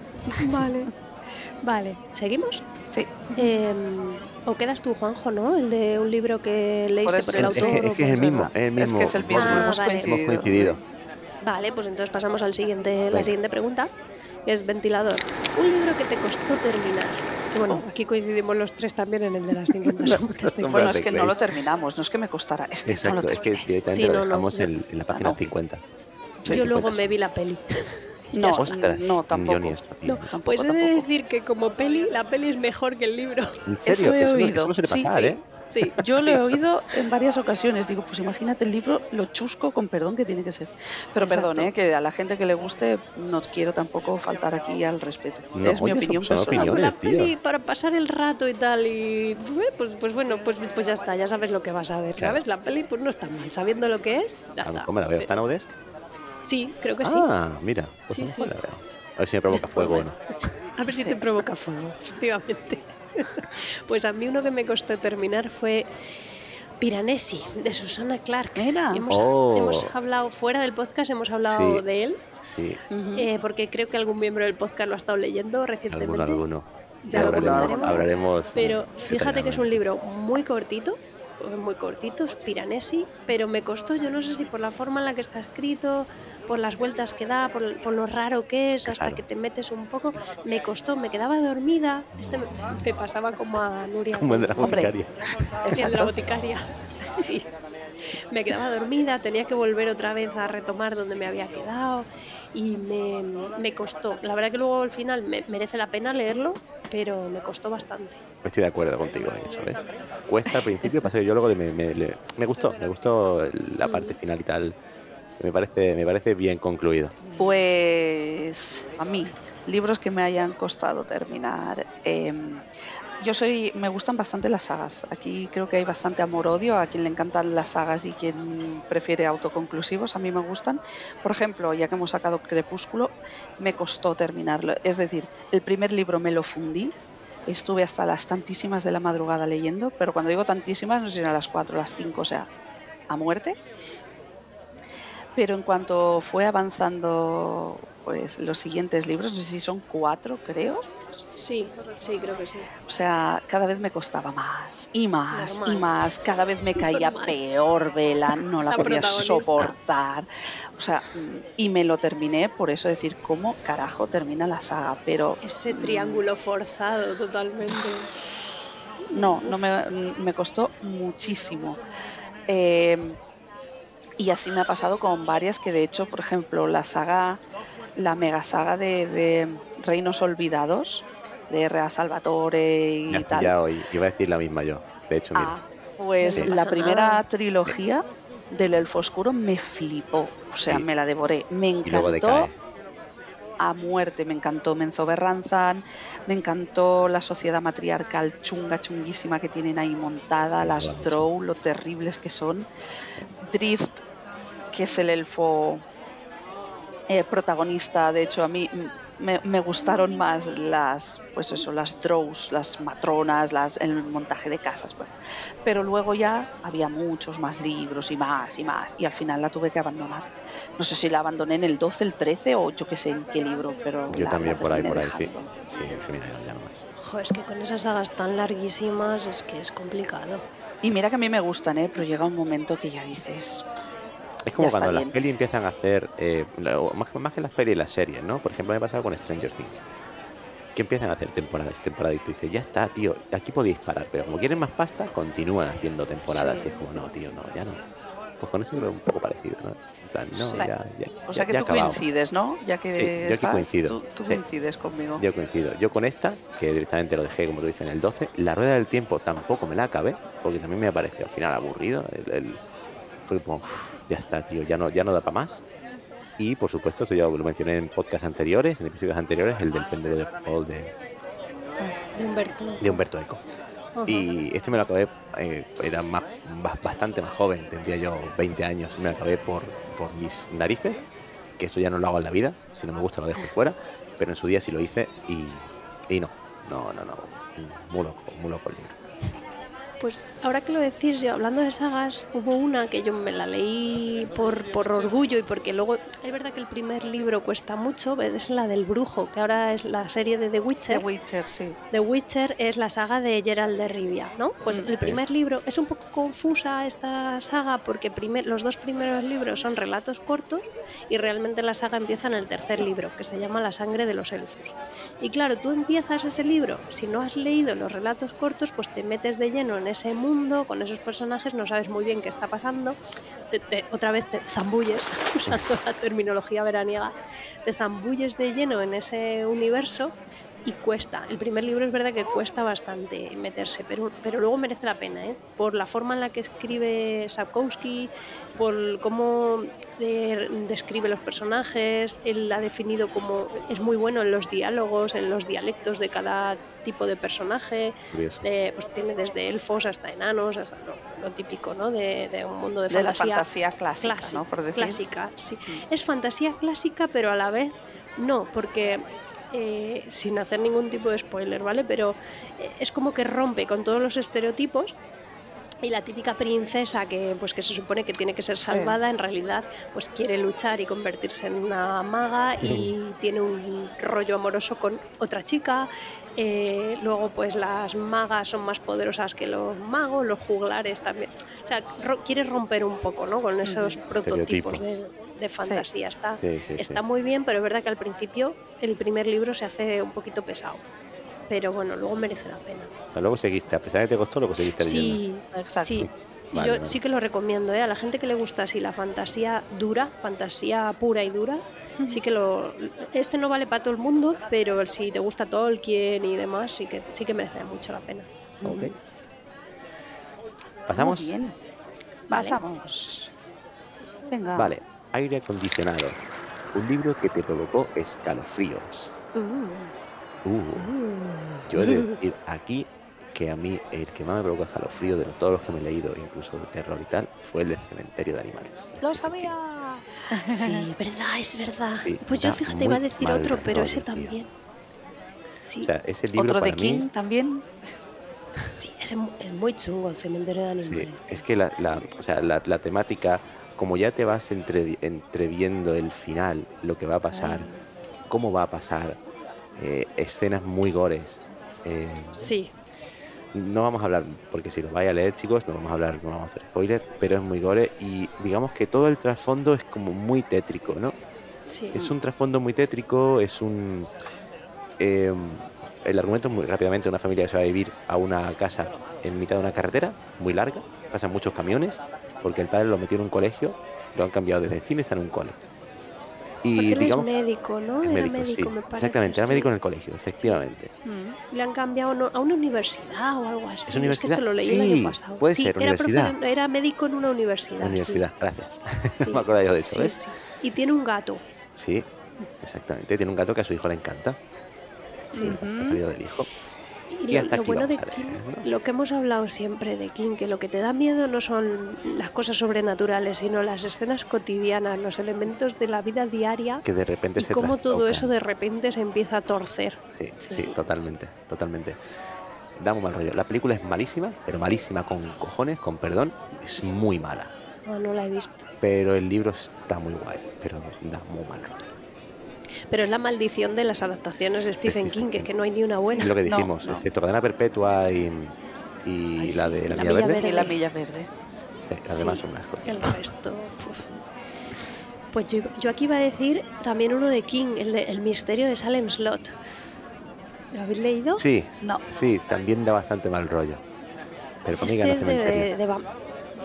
Vale. Vale, ¿seguimos? Sí, Eh, o quedas tú, Juanjo, ¿no? El de un libro que leíste eso por el Es que, autor. es que es por- el mismo, es el Es mismo. que es el mismo, Ah, hemos vale. coincidido. Hemos coincidido. Vale, pues entonces pasamos al siguiente, la Venga. siguiente pregunta, que es ventilador. Un libro que te costó terminar. Y bueno, aquí coincidimos los tres también en el de las 50 sombras. Bueno, es que no lo terminamos, no es que me costara, es que no Exacto, lo es que directamente Sí, lo no, no, dejamos yo- en, en la página no. 50. Yo luego me vi la peli. No, Ostras, no, Yo tampoco. ni esto, tío. No, Tampoco, pues he de decir que como peli, la peli es mejor que el libro. ¿En serio? he Eso, no- oído, eso no suele sí, pasar, sí. ¿eh? Sí, Yo sí. lo he oído en varias ocasiones. Digo, pues imagínate el libro, lo chusco con perdón que tiene que ser. Pero Exacto. perdón, ¿eh? que a la gente que le guste no quiero tampoco faltar aquí al respeto. No, es mi oye, opinión son- son personal. la peli para pasar el rato y tal y pues, pues bueno pues, pues ya está ya sabes lo que vas a ver Claro. sabes la peli pues no está mal sabiendo lo que es ya A está me la veo. ¿Está en Audesk? Sí creo que sí Ah, mira. Pues Sí, a sí. ver si me provoca fuego o no. a ver si te provoca fuego efectivamente pues a mí uno que me costó terminar fue Piranesi de Susana Clark Mira. hemos, Oh. hemos hablado fuera del podcast hemos hablado Sí. de él Sí, eh, porque creo que algún miembro del podcast lo ha estado leyendo recientemente alguno, alguno. Ya lo hablaremos, hablaremos Pero fíjate que es un libro muy cortito, muy cortito, es Piranesi, pero me costó, yo no sé si por la forma en la que está escrito, por las vueltas que da, por, por lo raro que es, hasta Claro. que te metes un poco, me costó, me quedaba dormida. Este me, me pasaba como a Nuria. Como el de la Hombre. boticaria. el de la Exacto. boticaria. Sí. Me quedaba dormida, tenía que volver otra vez a retomar donde me había quedado y me, me costó. La verdad que luego al final me- merece la pena leerlo, pero me costó bastante. Estoy de acuerdo contigo en eso, ¿ves? Cuesta al principio, pasa que yo luego me, me- me gustó, me gustó la parte final y tal. Me parece, me parece bien concluido. Pues a mí, libros que me hayan costado terminar. em, yo soy, me gustan bastante las sagas. Aquí creo que hay bastante amor-odio a quien le encantan las sagas y quien prefiere autoconclusivos. A mí me gustan. Por ejemplo, ya que hemos sacado Crepúsculo, me costó terminarlo. Es decir, el primer libro me lo fundí. Estuve hasta las tantísimas de la madrugada leyendo, pero cuando digo tantísimas, no sé si eran las 4 o las 5, o sea, a muerte. Pero en cuanto fue avanzando pues los siguientes libros, no sé si son cuatro, creo. Sí, sí, creo que sí. O sea, cada vez me costaba más y más Normal. y más. Cada vez me caía Normal. peor Vela, no la, La podía soportar. O sea, y me lo terminé, por eso decir, ¿cómo carajo termina la saga? Pero Ese mm, triángulo forzado totalmente. No, no me, me costó muchísimo. Eh, y así me ha pasado con varias que de hecho, por ejemplo, la saga, la mega saga de, de Reinos Olvidados, de R.A. Salvatore Me y has tal. pillado y iba a decir la misma yo. De hecho, mira. Ah, pues Sí. La primera nada. trilogía del Elfo Oscuro me flipó. O sea, Sí. me la devoré. Me encantó a muerte. Me encantó Menzo Berranzan, me encantó la sociedad matriarcal chunga, chunguísima que tienen ahí montada, las. Drow, lo terribles que son. Drift, que es el elfo eh, protagonista, de hecho a mí me, me gustaron más las, pues eso, las Drows, las matronas, las, el montaje de casas. bueno. Pero luego ya había muchos más libros y más y más, y al final la tuve que abandonar. No sé si la abandoné en el 12, el 13 o yo qué sé en qué libro, pero Yo la- también la por ahí, por ahí, sí. dejando. Sí, es que mira, ya no más. Jo, es que con esas sagas tan larguísimas es que es complicado. Y mira que a mí me gustan, ¿eh? pero llega un momento que ya dices, Es como cuando las bien. pelis empiezan a hacer, eh, más, más que las pelis, las series, ¿no? Por ejemplo, me ha pasado con Stranger Things. Que empiezan a hacer temporadas, temporadas y tú dices, ya está, tío, aquí podéis parar. Pero como quieren más pasta, continúan haciendo temporadas. Sí. Y es como, no, tío, no, ya no. Pues con eso creo un poco parecido, ¿no? No, Sí. ya, ya, o sea que ya tú acabamos. coincides, ¿no? Ya que Sí, yo estás, coincido, tú, tú sí. coincides conmigo. Yo coincido. Yo con esta, que directamente lo dejé, como tú dices, en el 12, la rueda del tiempo tampoco me la acabé, porque también me ha parecido al final aburrido. El, el- fue como, "Uf, ya está, tío, ya no, ya no da para más. Y por supuesto, esto ya lo mencioné en podcasts anteriores, en episodios anteriores, el del péndulo de fútbol de, Pues, De Humberto. de Humberto Eco. Y este me lo acabé, eh, era más, ba- bastante más joven, tendría yo 20 años, me lo acabé por, por mis narices, que eso ya no lo hago en la vida, si no me gusta lo dejo fuera, pero en su día sí lo hice y, y no, no, no, no, muy loco, muy loco el libro. Pues ahora que lo decís, yo hablando de sagas, hubo una que yo me la leí por, por orgullo y porque luego es verdad que el primer libro cuesta mucho, es la del brujo, que ahora es la serie de The The Witcher. Witcher, sí. The Witcher es la saga de Gerald de Rivia, ¿no? Pues Mm. el primer libro es un poco confusa esta saga porque primer- los dos primeros libros son relatos cortos y realmente la saga empieza en el tercer libro, que se llama La sangre de los elfos. Y claro, tú empiezas ese libro, si no has leído los relatos cortos, pues te metes de lleno en en ese mundo, con esos personajes, no sabes muy bien qué está pasando. Te- te- otra vez te zambulles, usando la terminología veraniega, te zambulles de lleno en ese universo y cuesta. El primer libro es verdad que cuesta bastante meterse, pero, pero luego merece la pena, ¿eh? por la forma en la que escribe Sapkowski, por cómo eh, describe los personajes, él ha definido como es muy bueno en los diálogos, en los dialectos de cada tipo de personaje, eh, pues tiene desde elfos hasta enanos, hasta lo, lo típico ¿no? de, de un mundo de De la fantasía. fantasía clásica, clásica, ¿no? Por decir. clásica, sí. Es fantasía clásica, pero a la vez no, porque eh, sin hacer ningún tipo de spoiler, ¿vale? Pero eh, es como que rompe con todos los estereotipos y la típica princesa que pues que se supone que tiene que ser salvada en realidad pues quiere luchar y convertirse en una maga y tiene un rollo amoroso con otra chica Eh, luego pues las magas son más poderosas que los magos los juglares también o sea ro- quiere romper un poco ¿no? con esos prototipos de. De fantasía está Sí, sí, está sí. muy bien pero es verdad que al principio el primer libro se hace un poquito pesado pero bueno luego merece la pena O sea, luego seguiste, a pesar de que te costó, luego seguiste leyendo. Sí, Exacto. sí. Vale, yo vale. sí que lo recomiendo, ¿eh? A la gente que le gusta así la fantasía dura, fantasía pura y dura, sí que lo... Este no vale para todo el mundo, pero si te gusta Tolkien y demás, sí que, sí que merece mucho la pena. Ok. ¿Pasamos? Muy bien. Pasamos. Venga. Vale, aire acondicionado. Un libro que te provocó escalofríos. Uh, Uh, yo he de decir aquí que a mí el que más me provocó escalofrío de todos los que me he leído, incluso de terror y tal, fue el de Cementerio de Animales. ¡Lo King. sabía! Sí, verdad, es verdad. Sí, pues yo fíjate, iba a decir otro, pero ese también. Sí, O sea, ese libro Otro para de King mí, también. sí, es, mu- es muy chungo el cementerio de sí, animales. es que la, la- o sea, la, la temática, como ya te vas entrevi- entreviendo el final, lo que va a pasar, cómo va a pasar, eh, escenas muy gores. eh, Sí, No vamos a hablar, porque si lo vais a leer, chicos, no vamos a hablar, no vamos a hacer spoiler, pero es muy gore y digamos que todo el trasfondo es como muy tétrico, ¿no? sí. Es un trasfondo muy tétrico, es un... eh, el argumento es muy rápidamente una familia que se va a vivir a una casa en mitad de una carretera muy larga, pasan muchos camiones, porque el padre lo metió en un colegio, lo han cambiado de destino y está en un cole. Y Porque él digamos... es médico, ¿no? es Era médico, sí. me parece. Exactamente, era sí. médico en el colegio, efectivamente. Mm. Le han cambiado no- a una universidad o algo así. que universidad? esto lo leí el Sí, año pasado. puede Sí, ser, era, universidad. profe- era médico en una universidad. Universidad, gracias. No me acordaba yo de eso, Sí, ¿ves? sí. Y tiene un gato. Sí, exactamente. Tiene un gato que a su hijo le encanta. Sí, el preferido del hijo. Y, Y lo, hasta lo aquí bueno de King, lo que hemos hablado siempre de King, que lo que te da miedo no son las cosas sobrenaturales, sino las escenas cotidianas, los elementos de la vida diaria Que de repente y se cómo todo eso de repente se empieza a torcer. Sí, sí, Sí. totalmente, totalmente. Da muy mal rollo. La película es malísima, pero malísima con cojones, con perdón. Es muy mala. No, no la he visto. Pero el libro está muy guay, pero da muy mal rollo. Pero es la maldición de las adaptaciones de Stephen Stephen King, que es que no hay ni una buena. Es lo que No, dijimos, no. excepto Cadena Perpetua y, y Ay, la sí, de La, La Milla Verde. Verde. Y la milla verde. Sí, las demás Sí, son unas cosas. El resto. uf. Pues yo, yo aquí iba a decir también uno de King, el, de- el misterio de Salem Slot. ¿Lo habéis leído? Sí, No. sí, también da bastante mal rollo. Pero Este es de, de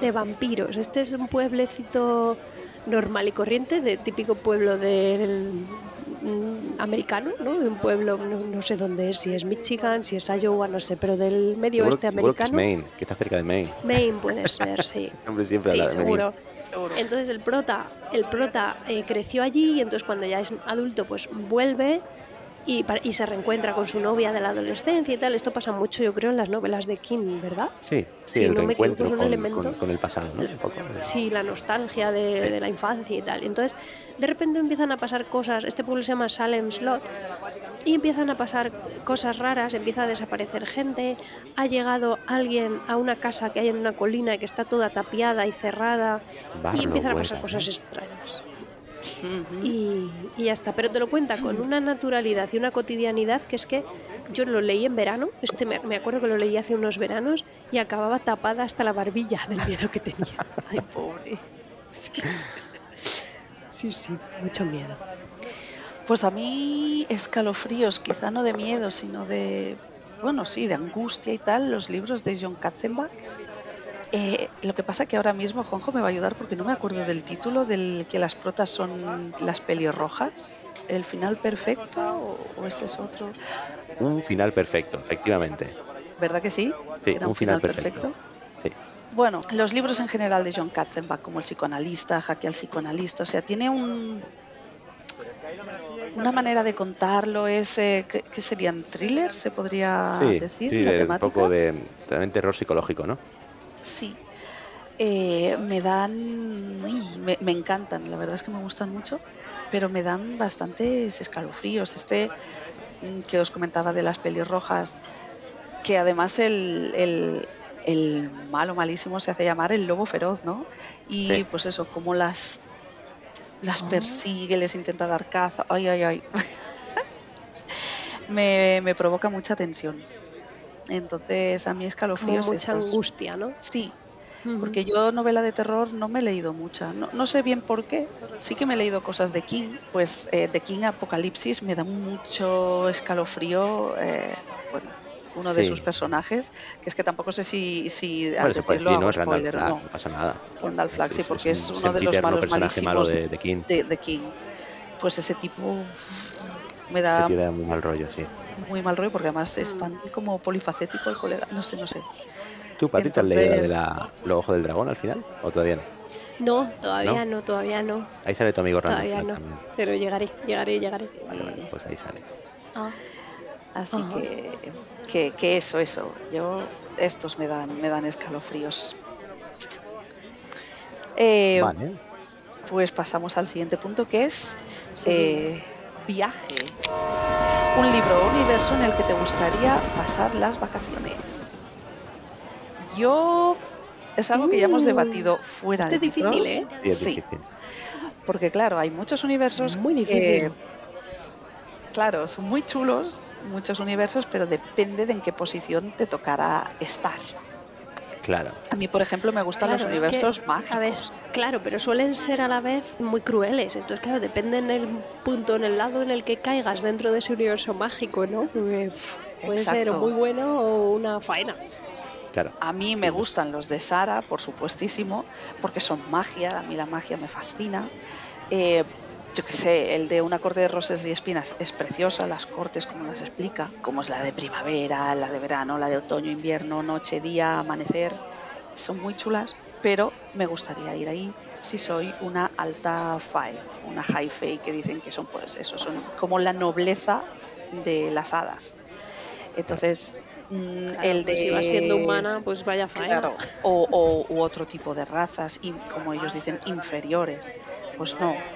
de vampiros. Este es un pueblecito normal y corriente, de típico pueblo del mm, americano, ¿no? De un pueblo, no, no sé dónde es, si es Michigan, si es Iowa, no sé, pero del medio Seguro, oeste que es americano. Maine, que está cerca de Maine. Maine puede ser, sí. Hombre, siempre sí, habla de Maine. seguro. Seguro. Entonces el prota, el prota eh, creció allí y entonces cuando ya es adulto pues vuelve y, y se reencuentra con su novia de la adolescencia y tal. Esto pasa mucho yo creo en las novelas de King, ¿verdad? Sí, sí, Si el no me equivoco, reencuentro es un con, elemento. con- con el pasado, ¿no? Un poco. Sí, la nostalgia de, Sí. de la infancia y tal. Entonces, de repente empiezan a pasar cosas. Este pueblo se llama Salem Slot. Y empiezan a pasar cosas raras, empieza a desaparecer gente. Ha llegado alguien a una casa que hay en una colina que está toda tapiada y cerrada. Y empiezan a pasar cosas ¿no? Y, y ya está. Pero te lo cuenta con una naturalidad y una cotidianidad que es que yo lo leí en verano. Este me, me acuerdo que lo leí hace unos veranos y acababa tapada hasta la barbilla del miedo que tenía. Ay, pobre. Sí, sí, mucho miedo. Pues a mí escalofríos, quizá no de miedo, sino de bueno, sí, de angustia y tal, los libros de John Katzenbach. Eh, lo que pasa que ahora mismo Juanjo me va a ayudar porque no me acuerdo del título del que las protas son las pelirrojas. ¿El final perfecto o, o ese es otro? Un final perfecto, efectivamente. ¿Verdad que sí? Sí, Era un final perfecto. Sí. Bueno, los libros en general de John Katzenbach, como El psicoanalista, Jaque al psicoanalista, o sea, tiene un, una manera de contarlo, es, eh, ¿qué, qué serían? ¿Thrillers? Se podría Sí, decir, thriller, la un temática. poco de también terror psicológico, ¿no? Sí. Eh, me dan. uy, me, me encantan, la verdad es que me gustan mucho, pero me dan bastantes escalofríos. Este mm, que os comentaba de las pelirrojas, que además el, el- el malo malísimo se hace llamar el lobo feroz, ¿no? Y Sí. pues eso, como las. Las persigue, les intenta dar caza. Ay, ay, ay. me, me provoca mucha tensión. Entonces, a mí Como escalofríos. mucha estos. angustia, ¿no? Sí, porque yo novela de terror no me he leído mucha. No, no sé bien por qué. Sí que me he leído cosas de King. Pues eh, de King Apocalipsis me da mucho escalofrío. eh, bueno, uno de sus personajes, que es que tampoco sé si, si al Bueno, puede decirlo decir, ¿no? Randall spoiler Flagg, no. no pasa nada. Randall Flagg, sí, porque es, un uno de los malos personaje malo malísimos de, de King. de, de King. Pues ese tipo me Se da tira muy mal rollo, sí. Muy mal rollo porque además es Mm. tan como polifacético el colega. No sé, no sé. ¿Tú, Pati, te has leído de la, los ojos del dragón al final? ¿O todavía no? No, todavía no, todavía no. Ahí sale tu amigo Randall Todavía no. también. Pero llegaré, llegaré, llegaré. Vale, vale, pues ahí sale. Ah. Así que, que, que eso, eso. Yo, estos me dan, me dan escalofríos. Eh, Vale. Pues pasamos al siguiente punto que es Sí. eh, viaje. Un libro o universo en el que te gustaría pasar las vacaciones. Yo es algo que ya hemos Uh, debatido fuera este de es difícil. ¿eh? Sí, es Sí, difícil. porque claro, hay muchos universos Muy que, difícil. claro, son muy chulos, muchos universos, pero depende de en qué posición te tocará estar. Claro. A mí, por ejemplo, me gustan Claro, los que, universos mágicos. A ver, claro, pero suelen ser a la vez muy crueles. Entonces, claro, depende en el punto, en el lado en el que caigas dentro de ese universo mágico, ¿no? Porque, puede ser muy bueno o una faena. Claro. A mí me gustan los de Sara, por supuestísimo, porque son magia, a mí la magia me fascina. Eh, yo qué sé, el de una corte de rosas y espinas es preciosa, las cortes como las explica, como es la de primavera, la de verano, la de otoño, invierno, noche, día, amanecer, son muy chulas, pero me gustaría ir ahí si soy una alta fae, una high fae que dicen que son pues eso, son como la nobleza de las hadas. Entonces, mm, Claro, el de pues si vas siendo humana, pues vaya faena. Claro, o, o- u otro tipo de razas, y como ellos dicen, inferiores. Pues no.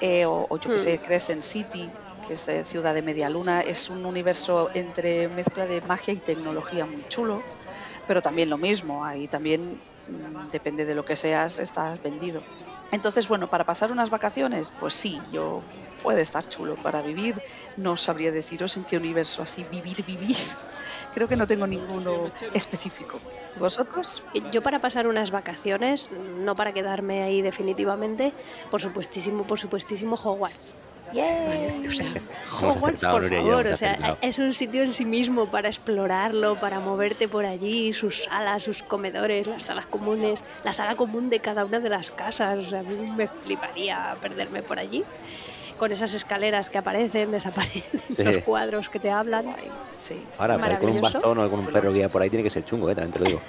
Eh, o, o yo que sé, Hmm. Crescent City, que es eh, Ciudad de Media Luna, es un universo entre mezcla de magia y tecnología muy chulo, pero también lo mismo, ahí también mm, depende de lo que seas, estás vendido. Entonces, bueno, para pasar unas vacaciones, pues sí, yo puede estar chulo para vivir. No sabría deciros en qué universo así vivir, vivir. Creo que no tengo ninguno específico. ¿Vosotros? Yo para pasar unas vacaciones, no para quedarme ahí definitivamente, por supuestísimo, por supuestísimo Hogwarts. Vale, o sea, Hogwarts, por favor, o sea, es un sitio en sí mismo para explorarlo, para moverte por allí, sus salas, sus comedores, las salas comunes, la sala común de cada una de las casas. O sea, a mí me fliparía perderme por allí, con esas escaleras que aparecen, desaparecen, Sí. los cuadros que te hablan. Sí. Ahora, por ahí con un bastón o con un perro guía por ahí tiene que ser chungo, ¿eh? También te lo digo.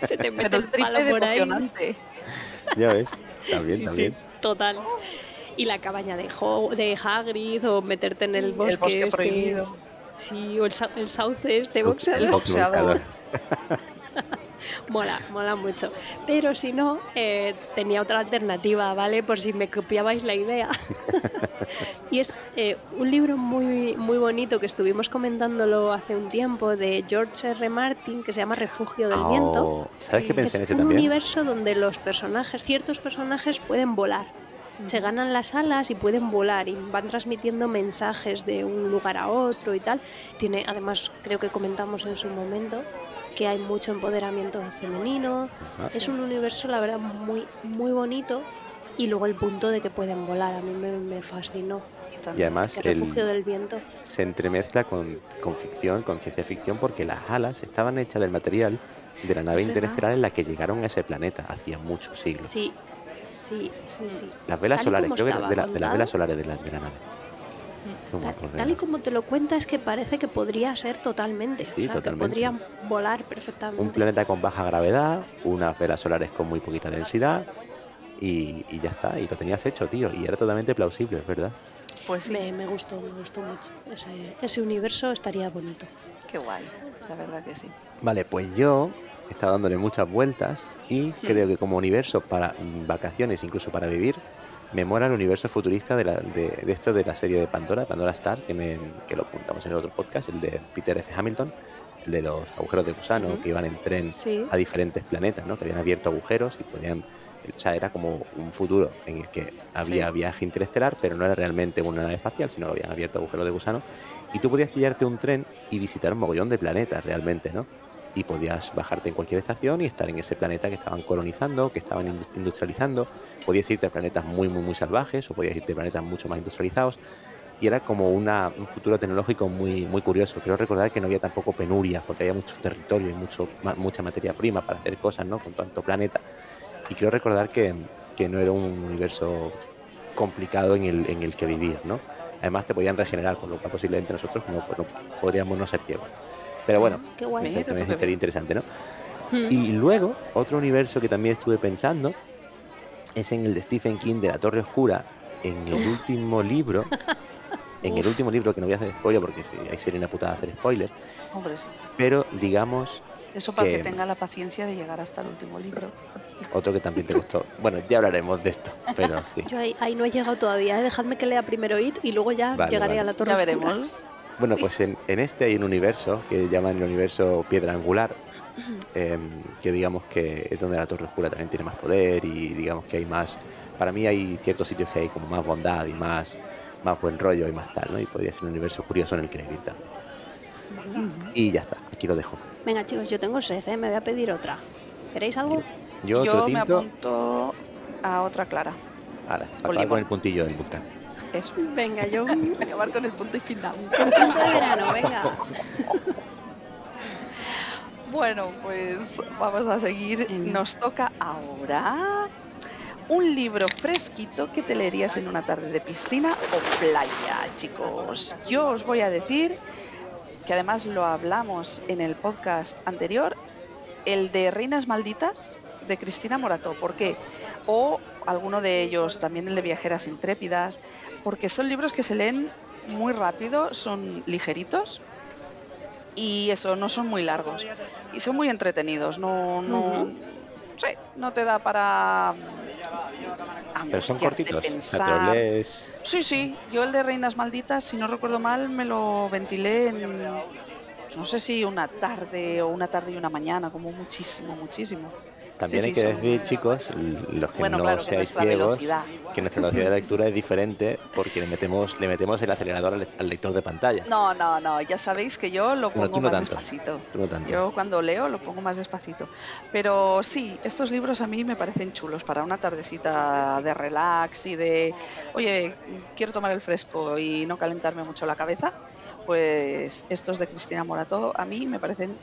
Se te mete Pero el triple palo de por ahí. emocionante. Ya ves. También, sí, también. sí, total. Y la cabaña de, Ho- de Hagrid o meterte en el bosque. el bosque este. prohibido. Sí, o el, sa- el sauce este boxeador. el boxeador. Mola, mola mucho. Pero si no, eh, tenía otra alternativa, ¿vale? Por si me copiabais la idea. y es eh, un libro muy, muy bonito que estuvimos comentándolo hace un tiempo de George R. Martin que se llama Refugio del Viento. Oh, ¿Sabes qué Sí. pensé en Es ese un también? universo donde los personajes, ciertos personajes pueden volar. Se ganan las alas y pueden volar y van transmitiendo mensajes de un lugar a otro y tal. Tiene, además, creo que comentamos en su momento que hay mucho empoderamiento femenino. Ah, Es un universo, la verdad, muy, muy bonito. Y luego el punto de que pueden volar, a mí me, me fascinó. Y además Que refugio el- del viento. se entremezcla con, con ficción, con ciencia ficción, porque las alas estaban hechas del material de la nave interestelar en la que llegaron a ese planeta hacía muchos siglos. Sí, sí, sí, sí. Las velas Tal solares, creo que de, la- de las velas solares de la, de la nave. Tal, y como te lo cuentas, es que parece que podría ser totalmente. Sí, o sea, totalmente. que podrían volar perfectamente. Un planeta con baja gravedad, unas velas solares con muy poquita densidad y, y ya está. Y lo tenías hecho, tío. Y era totalmente plausible, es verdad. Pues sí, Me, me gustó, me gustó mucho. Ese, ese universo estaría bonito. qué guay. La verdad que sí. Vale, pues yo he estado dándole muchas vueltas y Sí. creo que como universo para mm, vacaciones, incluso para vivir, me mola el universo futurista de, la, de, de esto de la serie de Pandora, Pandora Star, que, me, que lo contamos en el otro podcast, el de Peter F. Hamilton, el de los agujeros de gusano, que iban en tren Sí. a diferentes planetas, ¿no? que habían abierto agujeros y podían... O sea, era como un futuro en el que había Sí. viaje interestelar, pero no era realmente una nave espacial, sino que habían abierto agujeros de gusano. Y tú podías pillarte un tren y visitar un mogollón de planetas realmente, ¿no? Y podías bajarte en cualquier estación y estar en ese planeta que estaban colonizando, que estaban indu- industrializando. Podías irte a planetas muy, muy, muy salvajes o podías irte a planetas mucho más industrializados. Y era como una, un futuro tecnológico muy, muy curioso. Quiero recordar que no había tampoco penurias, porque había mucho territorio y mucho, mucha materia prima para hacer cosas, ¿no? Con tanto planeta. Y quiero recordar que, que no era un universo complicado en el, en el que vivir, ¿no? Además te podían regenerar, con lo cual posiblemente nosotros no, no podríamos no ser ciegos. Pero bueno, Qué guay. Sería interesante, ¿no? Mm. Y luego, otro universo que también estuve pensando es en el de Stephen King de La Torre Oscura, en el último libro. En el último libro, que no voy a hacer spoiler porque si- ahí sería una putada hacer spoiler, Hombre, sí. pero digamos Eso para que Que- tenga la paciencia de llegar hasta el último libro. otro que también te gustó. Bueno, ya hablaremos de esto, pero sí. Yo ahí, ahí no he llegado todavía. ¿eh? Dejadme que lea primero It y luego ya Vale, llegaré vale. a la torre Ya oscura. veremos. Bueno, Sí. pues en, en este hay un universo que llaman el universo piedra angular, em, que digamos que es donde la Torre Oscura también tiene más poder y digamos que hay más... Para mí hay ciertos sitios que hay como más bondad y más, más buen rollo y más tal, ¿no? Y podría ser un universo curioso en el que vivir también. Y ya está, aquí lo dejo. Venga, chicos, yo tengo sed, ¿eh? me voy a pedir otra. ¿Queréis algo? Yo, Yo otro me apunto a otra clara. ahora, con con el puntillo del bucán. Eso. Venga, yo. Acabar con el punto y final. Tinto de verano, venga. Bueno, pues vamos a seguir. Nos toca ahora un libro fresquito que te leerías en una tarde de piscina o playa, chicos. Yo os voy a decir que además lo hablamos en el podcast anterior, el de Reinas Malditas de Cristina Morató. ¿Por qué? O alguno de ellos, también el de Viajeras Intrépidas, porque son libros que se leen muy rápido, son ligeritos y eso, no son muy largos y son muy entretenidos. No, no, Ujú. sí, no te da para Pero son cortitos. Pensar. Sí, sí, yo el de Reinas Malditas, si no recuerdo mal, me lo ventilé en, pues no sé si una tarde o una tarde y una mañana, como muchísimo, muchísimo. También Sí, hay sí, que son- decir, chicos, los que Bueno, no claro, que seáis nuestra ciegos, velocidad. que nuestra velocidad de lectura es diferente porque le metemos, le metemos el acelerador al, al lector de pantalla. No, no, no, ya sabéis que yo lo No, pongo tú no más tanto. despacito. No tanto. Yo cuando leo lo pongo más despacito. Pero sí, estos libros a mí me parecen chulos para una tardecita de relax y de, oye, quiero tomar el fresco y no calentarme mucho la cabeza. Pues estos de Cristina Morató a mí me parecen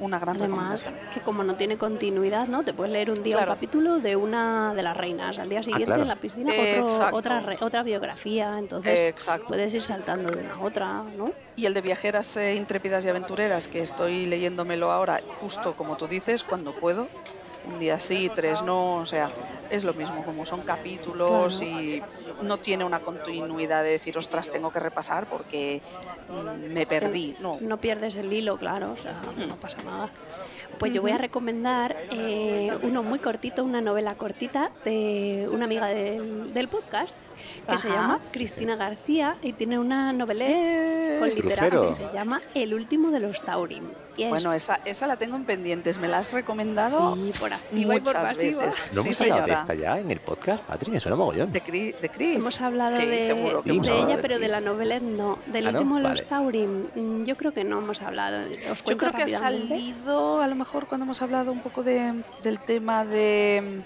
una gran Además, que como no tiene continuidad, ¿no? Te puedes leer un día Claro. un capítulo de una de las reinas, al día siguiente claro. en la piscina Exacto. otro- otra, re- otra biografía, entonces Exacto. puedes ir saltando de una a otra, ¿no? Y el de Viajeras eh, Intrépidas y Aventureras, que estoy leyéndomelo ahora, justo como tú dices, cuando puedo. Un día sí, tres no, o sea, es lo mismo, como son capítulos Claro. y no tiene una continuidad de decir, ostras, tengo que repasar porque mm, me perdí. No, No pierdes el hilo, claro, o sea, Mm. no pasa nada. Pues yo voy a recomendar eh, uno muy cortito, una novela cortita de una amiga del, del podcast que se llama Cristina García y tiene una novela Eh, con literatura que se llama El último de los Taurim. Bueno, esa, esa la tengo en pendientes, me la has recomendado sí, por activa y por muchas pasiva. veces. ¿No sí, hemos hablado de esta ya en el podcast, Patri? Me suena mogollón. De, Cri- de Chris. Hemos hablado Sí, de, seguro que de hemos hablado ella, de pero de la novela no. Del ¿Ah, no? último de los Vale. Taurim, mm, yo creo que no hemos hablado. Os Yo creo que ha salido, a lo mejor cuando hemos hablado un poco de, del tema de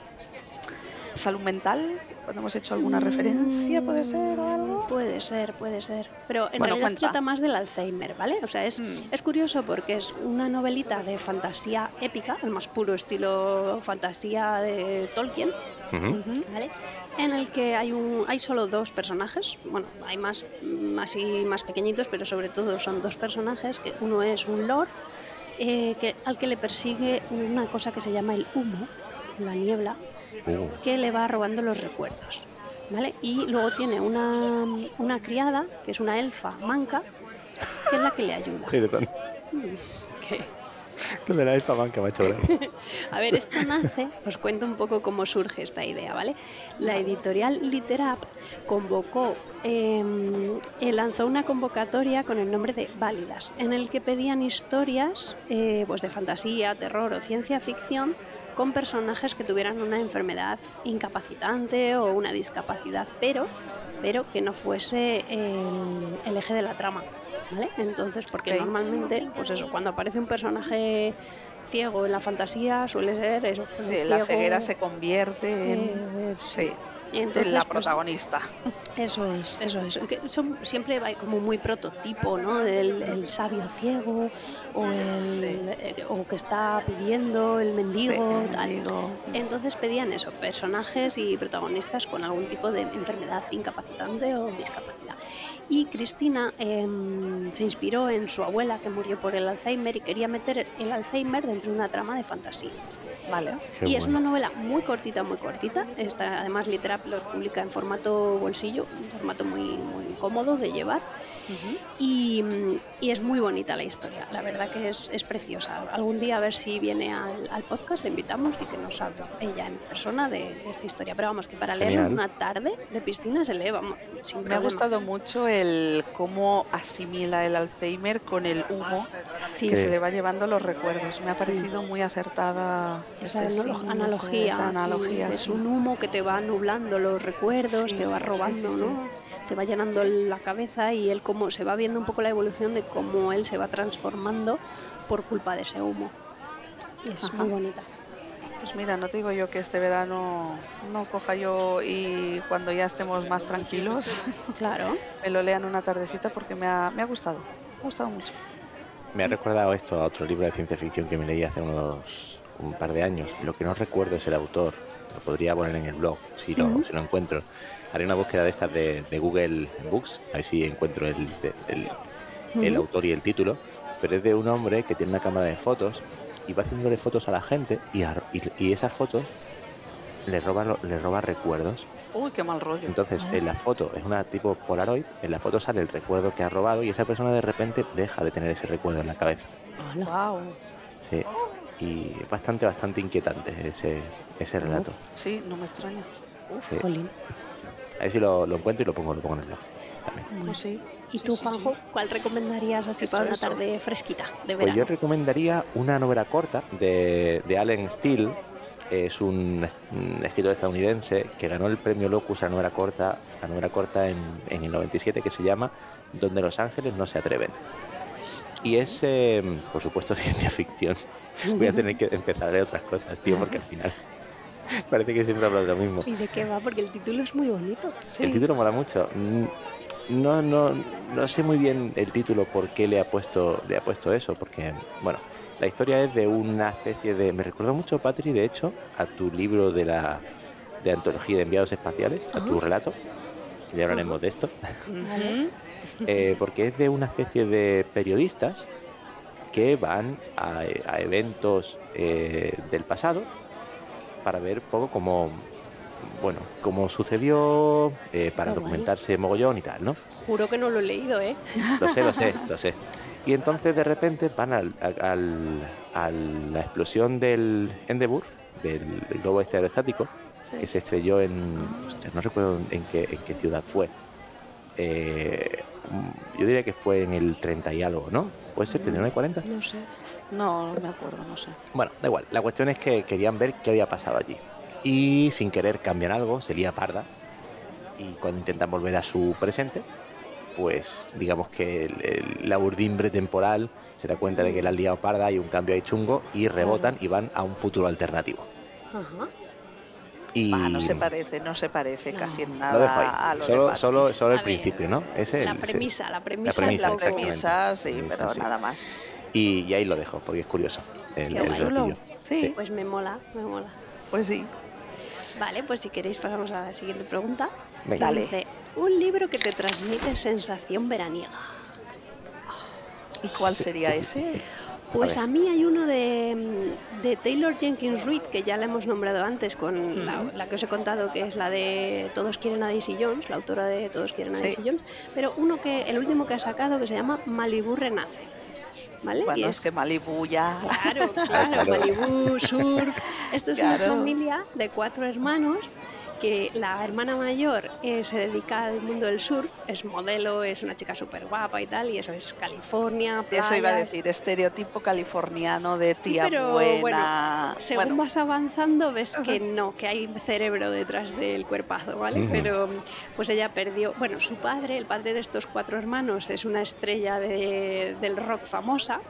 salud mental, cuando hemos hecho alguna referencia, puede ser o algo. Puede ser, puede ser. Pero en Bueno, realidad cuenta. trata más del Alzheimer, ¿vale? O sea, es, Mm. es curioso porque es una novelita de fantasía épica, el más puro estilo fantasía de Tolkien. ¿vale? En el que hay un, hay solo dos personajes, bueno, hay más, mm, así más pequeñitos, pero sobre todo son dos personajes, que uno es un lord eh, que, al que le persigue una cosa que se llama el humo, la niebla, Uh, que le va robando los recuerdos. ¿Vale? Y luego tiene una, una criada, que es una elfa manca, que es la que le ayuda. perdón. ¿Qué? Lo de la elfa hecho gracia. A ver, esto nace, os cuento un poco cómo surge esta idea, ¿vale? La editorial Literap convocó, eh, eh, lanzó una convocatoria con el nombre de Válidas, en el que pedían historias eh, pues de fantasía, terror o ciencia ficción con personajes que tuvieran una enfermedad incapacitante o una discapacidad, pero, pero que no fuese el, el eje de la trama. ¿Vale? Entonces, porque normalmente, pues eso, cuando aparece un personaje ciego en la fantasía suele ser eso. pues, Eh, la ceguera se convierte en, eh, sí, y entonces, en la pues, protagonista. eso es, eso es. Que son, siempre hay como muy prototipo, ¿no? Del el sabio ciego o el Sí. eh, o que está pidiendo el mendigo, Sí, el tal. mendigo. Entonces pedían eso, personajes y protagonistas con algún tipo de enfermedad incapacitante o discapacidad. Y Cristina em, se inspiró en su abuela que murió por el Alzheimer y quería meter el Alzheimer dentro de una trama de fantasía. Vale. Qué y es una novela muy cortita, muy cortita. Está, además, Literap los publica en formato bolsillo, un formato muy, muy cómodo de llevar. Y, mm, y es muy bonita la historia, la verdad que es, es preciosa. Algún día a ver si viene al, al podcast, le invitamos y que nos hable ella en persona de, de esta historia. Pero vamos, que para leer una tarde de piscina se lee, vamos, sin Me ha gustado mucho el cómo asimila el Alzheimer con el humo Sí, que Sí. se le va llevando los recuerdos. Me ha parecido muy acertada esa ese analogía, esa sí, analogía, es un humo que te va nublando los recuerdos, Sí, te va robando, sí, sí. ¿no? Te va llenando la cabeza y él como se va viendo un poco la evolución de cómo él se va transformando por culpa de ese humo. Y es Ajá. muy bonita. Pues mira, no te digo yo que este verano no coja yo y cuando ya estemos más tranquilos Claro. me lo lean una tardecita porque me ha, me ha gustado. Me ha gustado mucho. Me ha recordado esto a otro libro de ciencia ficción que me leí hace unos un par de años. Lo que no recuerdo es el autor. Lo podría poner en el blog si lo, si lo encuentro. Haré una búsqueda de estas de, de Google Books, a ver si encuentro el, el- autor y el título. Pero es de un hombre que tiene una cámara de fotos y va haciéndole fotos a la gente y, a- y- y esas fotos le roba, le roba recuerdos. Uy, qué mal rollo. Entonces, en la foto es una tipo Polaroid, en la foto sale el recuerdo que ha robado y esa persona de repente deja de tener ese recuerdo en la cabeza. Wow. Sí. Y es bastante, bastante inquietante ese, ese relato. Sí, no me extraña. Sí. Jolín. A ver si lo, lo encuentro y lo pongo, lo pongo en el blog. también. Pues sí. ¿Y tú, sí, Juanjo, sí. cuál recomendarías así para una eso. tarde fresquita de Pues yo recomendaría una novela corta de, de Allen Steele. Es un, es- un escritor estadounidense que ganó el premio Locus a novela corta, a novela corta en, en el 97 que se llama Donde los ángeles no se atreven. Y es, eh, por supuesto, ciencia ficción. Voy a tener que empezar a leer otras cosas, tío, porque al final parece que siempre hablo de lo mismo. ¿Y de qué va? Porque el título es muy bonito. Sí. El título mola mucho. Mm, No, no, no sé muy bien el título por qué le ha puesto, le ha puesto eso, porque, bueno, la historia es de una especie de. Me recuerda mucho, Patri, de hecho, a tu libro de la de antología de enviados espaciales, a tu relato. Ya hablaremos de esto. Ujú. Eh, porque es de una especie de periodistas que van a, a eventos eh, del pasado para ver poco cómo, bueno, cómo sucedió, eh, para Qué guay. documentarse mogollón y tal, ¿no? Juro que no lo he leído, ¿eh? Lo sé, lo sé, lo sé. Y entonces de repente van al, a, al- a la explosión del Endeavour, del globo este aerostático, Sí. que se estrelló en. hostia, no recuerdo en qué, en qué ciudad fue. Eh, yo diría que fue en el 30 y algo, ¿no? ¿Puede ser 39 40? No sé. No, no me acuerdo, no sé. Bueno, da igual. La cuestión es que querían ver qué había pasado allí. Y sin querer cambian algo, se lía parda. Y cuando intentan volver a su presente, pues digamos que el- el- la urdimbre temporal se da cuenta de que la han liado parda, hay un cambio ahí chungo y rebotan y van a un futuro alternativo. Ajá. Y no se parece, no se parece No. casi en lo dejo nada a lo de Solo, Barbie. solo, solo el A ver, principio, ¿no? Ese La el- sí. premisa, la premisa. premisa, la premisa, sí, Premisa, pero sí. nada más. Y, y ahí lo dejo, porque es curioso. El, el. Sí, Pues me mola, me mola. pues sí. Vale, pues si queréis pasamos a la siguiente pregunta. Venga. Dale. Dice, un libro que te transmite sensación veraniega. ¿Y cuál sería ese? Pues A mí hay uno de, mm, de Taylor Jenkins Reid, que ya la hemos nombrado antes con la, que os he contado, que es la de Todos quieren a Daisy Jones, la autora de Todos quieren a Sí. Daisy Jones, pero uno que, el último que ha sacado que se llama Malibu Renace. ¿Vale? Y Bueno, es que Malibu ya. Claro, claro, Claro. Malibu, surf. Esto es una familia de cuatro hermanos que la hermana mayor eh, se dedica al mundo del surf, es modelo, es una chica súper guapa y tal, y eso es California, Eso iba a playas. decir, estereotipo californiano de Sí, tía pero, buena. Según Bueno, vas avanzando ves que no, que hay cerebro detrás del cuerpazo, ¿vale? Pero pues ella perdió, bueno, su padre, el padre de estos cuatro hermanos, es una estrella de- del rock famosa.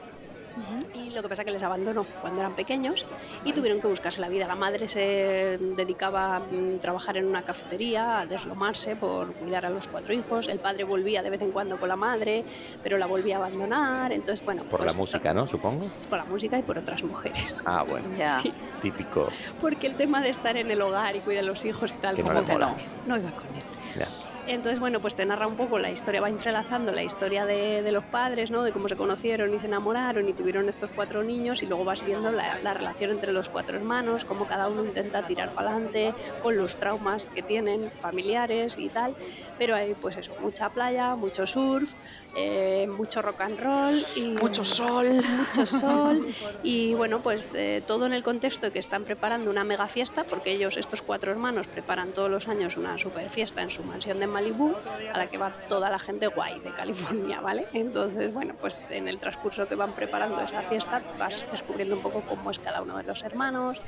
Y lo que pasa es que les abandonó cuando eran pequeños y tuvieron que buscarse la vida. La madre se dedicaba a mm, trabajar en una cafetería, a deslomarse por cuidar a los cuatro hijos. El padre volvía de vez en cuando con la madre, pero la volvía a abandonar. Entonces, bueno, Por la pues, música, ¿no? Supongo. Por la música y por otras mujeres. Ah, bueno. ya. Sí, Típico. porque el tema de estar en el hogar y cuidar a los hijos y tal, Que no como le que no, no iba con él. Ya. Entonces, bueno, pues te narra un poco la historia, va entrelazando la historia de, de los padres, ¿no? De cómo se conocieron y se enamoraron y tuvieron estos cuatro niños y luego vas viendo la, la relación entre los cuatro hermanos, cómo cada uno intenta tirar para adelante con los traumas que tienen familiares y tal. Pero hay, pues eso, mucha playa, mucho surf, eh, mucho rock and roll y Mucho sol. mucho sol y bueno pues eh, todo en el contexto de que están preparando una mega fiesta porque ellos estos cuatro hermanos preparan todos los años una super fiesta en su mansión de Malibu a la que va toda la gente guay de California vale entonces bueno pues en el transcurso que van preparando esa fiesta vas descubriendo un poco cómo es cada uno de los hermanos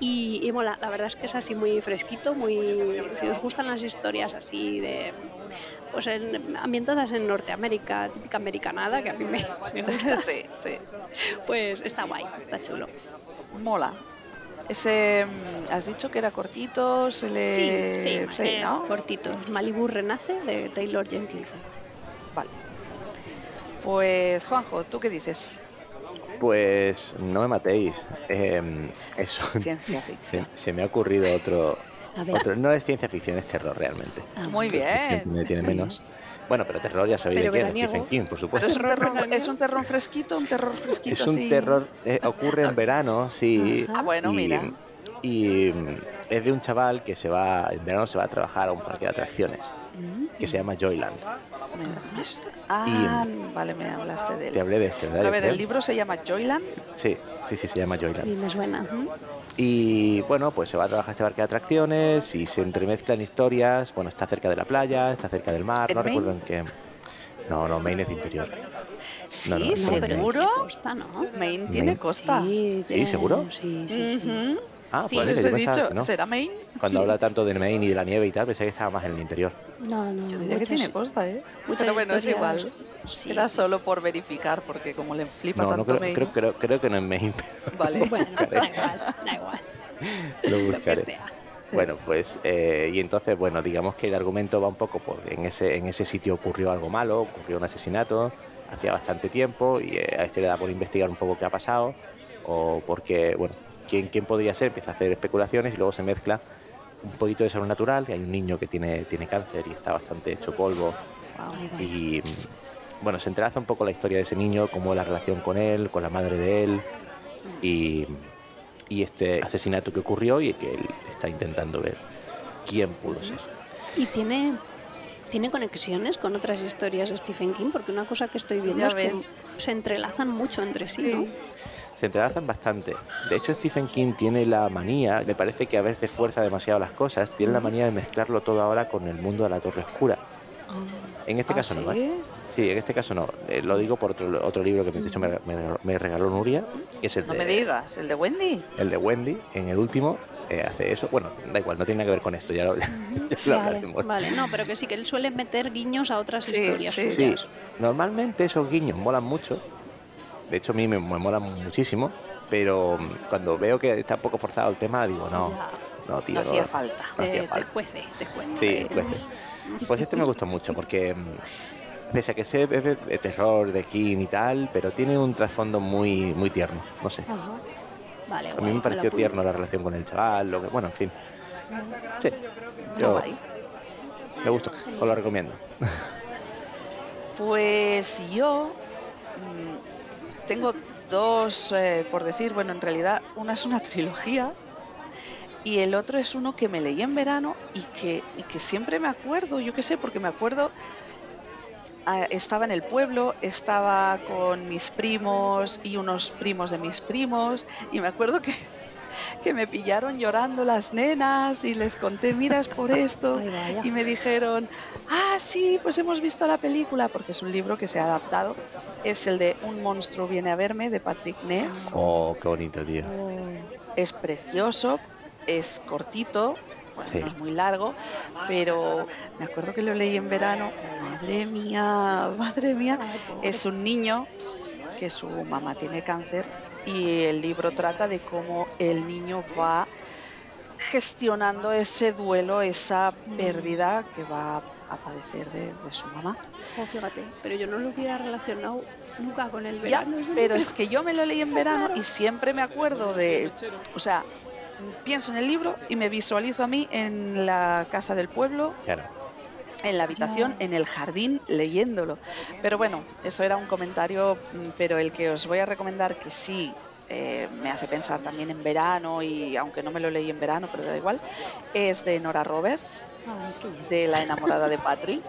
y, y mola, la verdad es que es así muy fresquito, muy si os gustan las historias así de pues en- ambientadas en Norteamérica, típica americanada, que a mí me, me gusta, sí, sí. pues está guay, está chulo. Mola. Ese, mm, has dicho que era cortito, se le... sí, sí, eh, ¿no? cortito. Malibu Renace de Taylor Jenkins. Vale. Pues, Juanjo, ¿tú qué dices? Pues no me matéis. Em, eso. Ciencia Se, ficción. se me ha ocurrido otro, otro. No es ciencia ficción, es terror realmente. Ah, Muy bien. Me tiene menos. Bueno, pero terror ya sabéis Pero de quién, veraniego. Stephen King, por supuesto. es un, terror terror, veraniego. es un terror fresquito, un terror fresquito Es un terror, eh, ocurre en verano, sí. Ah, bueno, y, mira. y, mm, es de un chaval que se va, en verano se va a trabajar a un parque de atracciones. Que se llama Joyland. Ah, vale, me hablaste de Te él. hablé de este, ¿verdad? A ver, el libro se llama Joyland. Sí, sí, sí, se llama Joyland. Sí, me suena. Y bueno, pues se va a trabajar este parque de atracciones y se entremezclan historias. Bueno, está cerca de la playa, está cerca del mar, ¿En no Maine? recuerdo en qué. No, no, Maine es de interior. Sí, No, no, no, No, pero seguro. tiene costa, ¿no? Maine tiene Maine. costa. Sí, ¿Sí, tiene- seguro? Sí, sí. Ah, Sí, pues Les he pensaba dicho, que no. ¿será Maine? Cuando habla tanto de Maine y de la nieve y tal, pensé que estaba más en el interior. No, no. Yo diría que muchas- tiene costa, ¿eh? Pero bueno, es igual. Sí, Era sí, solo sí. por verificar, porque como le flipa No, no tanto creo, Maine. creo, creo, creo que no es Maine, pero Vale. Bueno, da igual, da igual. lo Lo que buscaré. sea. Bueno, pues, eh, y entonces, bueno, digamos que el argumento va un poco por en ese, en ese sitio ocurrió algo malo, ocurrió un asesinato, hacía bastante tiempo, y eh, a este le da por investigar un poco qué ha pasado, o porque, bueno, quién, quién podría ser, empieza a hacer especulaciones y luego se mezcla un poquito de sobrenatural, y hay un niño que tiene, tiene cáncer y está bastante hecho polvo, y bueno, se entrelaza un poco la historia de ese niño, cómo es la relación con él, con la madre de él, y, y este asesinato que ocurrió y que él está intentando ver quién pudo ser. Y tiene, tiene conexiones con otras historias de Stephen King, porque una cosa que estoy viendo Ya es ves. que se entrelazan mucho entre sí, ¿no? Se entrelazan bastante. De hecho, Stephen King tiene la manía, me parece que a veces fuerza demasiado las cosas, tiene la manía de mezclarlo todo ahora con el mundo de la Torre Oscura. En este ¿Ah, caso no, sí? ¿eh? Sí, en este caso no. Eh, lo digo por otro, otro libro que de hecho me, me regaló- me regaló Nuria, que es el No de, me digas, el de Wendy. el de Wendy, en el último, eh, hace eso. Bueno, da igual, no tiene nada que ver con esto, ya lo, ya lo Vale, hablaremos. vale, no, pero que sí, que él suele meter guiños a otras Sí, historias. sí. Sí, normalmente esos guiños molan mucho. De hecho, a mí me, me molan muchísimo. Pero mm, cuando veo que está un poco forzado el tema, digo, no, Ya. No, tío. No hacía falta. no hacía Te, te falta. cuece, te cuece. Sí, pues, pues este me gusta mucho porque mm, pese a que sea de, de- de terror, de skin y tal, pero tiene un trasfondo muy, muy tierno, no sé. Ajá. Vale, A guay, mí me pareció tierno la relación con el chaval, lo que, bueno, en fin. Sí, yo Guay. me gusta, os lo recomiendo. Pues yo tengo dos, eh, por decir, bueno, en realidad una es una trilogía y el otro es uno que me leí en verano y que, y que siempre me acuerdo, yo qué sé, porque me acuerdo, ah, estaba en el pueblo, estaba con mis primos y unos primos de mis primos y me acuerdo que, que me pillaron llorando las nenas y les conté, miras por esto Ay, y me dijeron, ah, sí, pues hemos visto la película, porque es un libro que se ha adaptado. Es el de Un monstruo viene a verme, de Patrick Ness. Oh, qué bonito, tío. Es precioso, es cortito, bueno, Sí. no es muy largo, pero me acuerdo que lo leí en verano. Madre mía, madre mía. Es un niño que su mamá tiene cáncer y el libro trata de cómo el niño va gestionando ese duelo, esa pérdida que va a padecer de, de su mamá. Jo, fíjate, pero yo no lo hubiera relacionado nunca con el verano. pero es que yo me lo leí en verano y siempre me acuerdo de, o sea, pienso en el libro y me visualizo a mí en la casa del pueblo, Claro. En la habitación, en el jardín, leyéndolo. Pero bueno, eso era un comentario, mm, pero el que os voy a recomendar que sí eh, me hace pensar también en verano y aunque no me lo leí en verano, pero da igual, es de Nora Roberts, de La enamorada de Patri.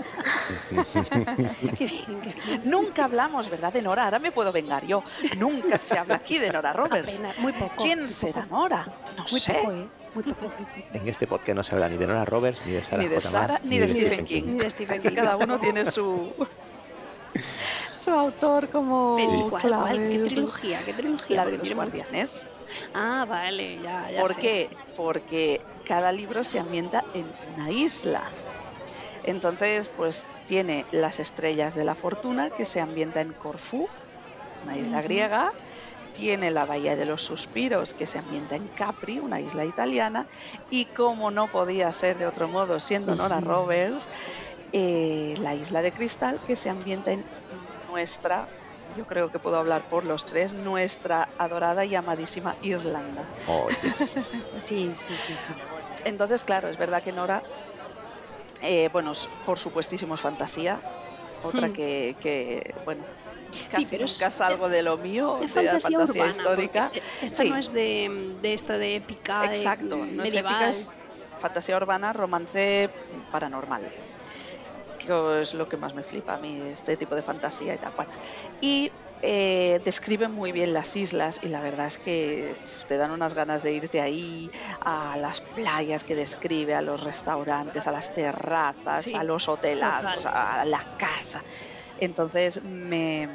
Nunca hablamos, ¿verdad, de Nora? Ahora me puedo vengar yo. Nunca se habla aquí de Nora Roberts. Apenas, muy poco. ¿Quién muy será poco. Nora? No Muy sé. poco, ¿eh? Muy poco. En este podcast no se habla ni de Nora Roberts, ni de Sarah Ni de J. Sara, Maas, ni de Stephen King. Ni de Stephen King. cada uno tiene su su autor como Pero, ¿cuál, cuál? ¿Qué trilogía? ¿Qué trilogía? La Porque de los guardianes. Ah, vale, ya, ya ¿Por sé. qué? Porque cada libro se ambienta en una isla. Entonces, pues tiene las estrellas de la fortuna que se ambienta en Corfú, una isla griega. Tiene la Bahía de los Suspiros que se ambienta en Capri, una isla italiana. Y como no podía ser de otro modo, siendo Nora. Roberts, eh, la isla de Cristal que se ambienta en nuestra, yo creo que puedo hablar por los tres, nuestra adorada y amadísima Irlanda. Oh, yes. Sí, sí, sí, sí. Entonces, claro, es verdad que Nora, eh, bueno, por supuestísimo es fantasía. Otra Hmm. que, que, bueno, casi pero es- nunca salgo de lo mío, Es de la fantasía, fantasía urbana, histórica. porque Esta Sí. no es de, de esto de épica, de Exacto, no es épica, es fantasía urbana, romance paranormal. Que es lo que más me flipa a mí, este tipo de fantasía y tal cual. Y eh, describe muy bien las islas y la verdad es que pf, te dan unas ganas de irte ahí a las playas que describe, a los restaurantes, a las terrazas, Sí, a los hotelados, total. a la casa. Entonces me,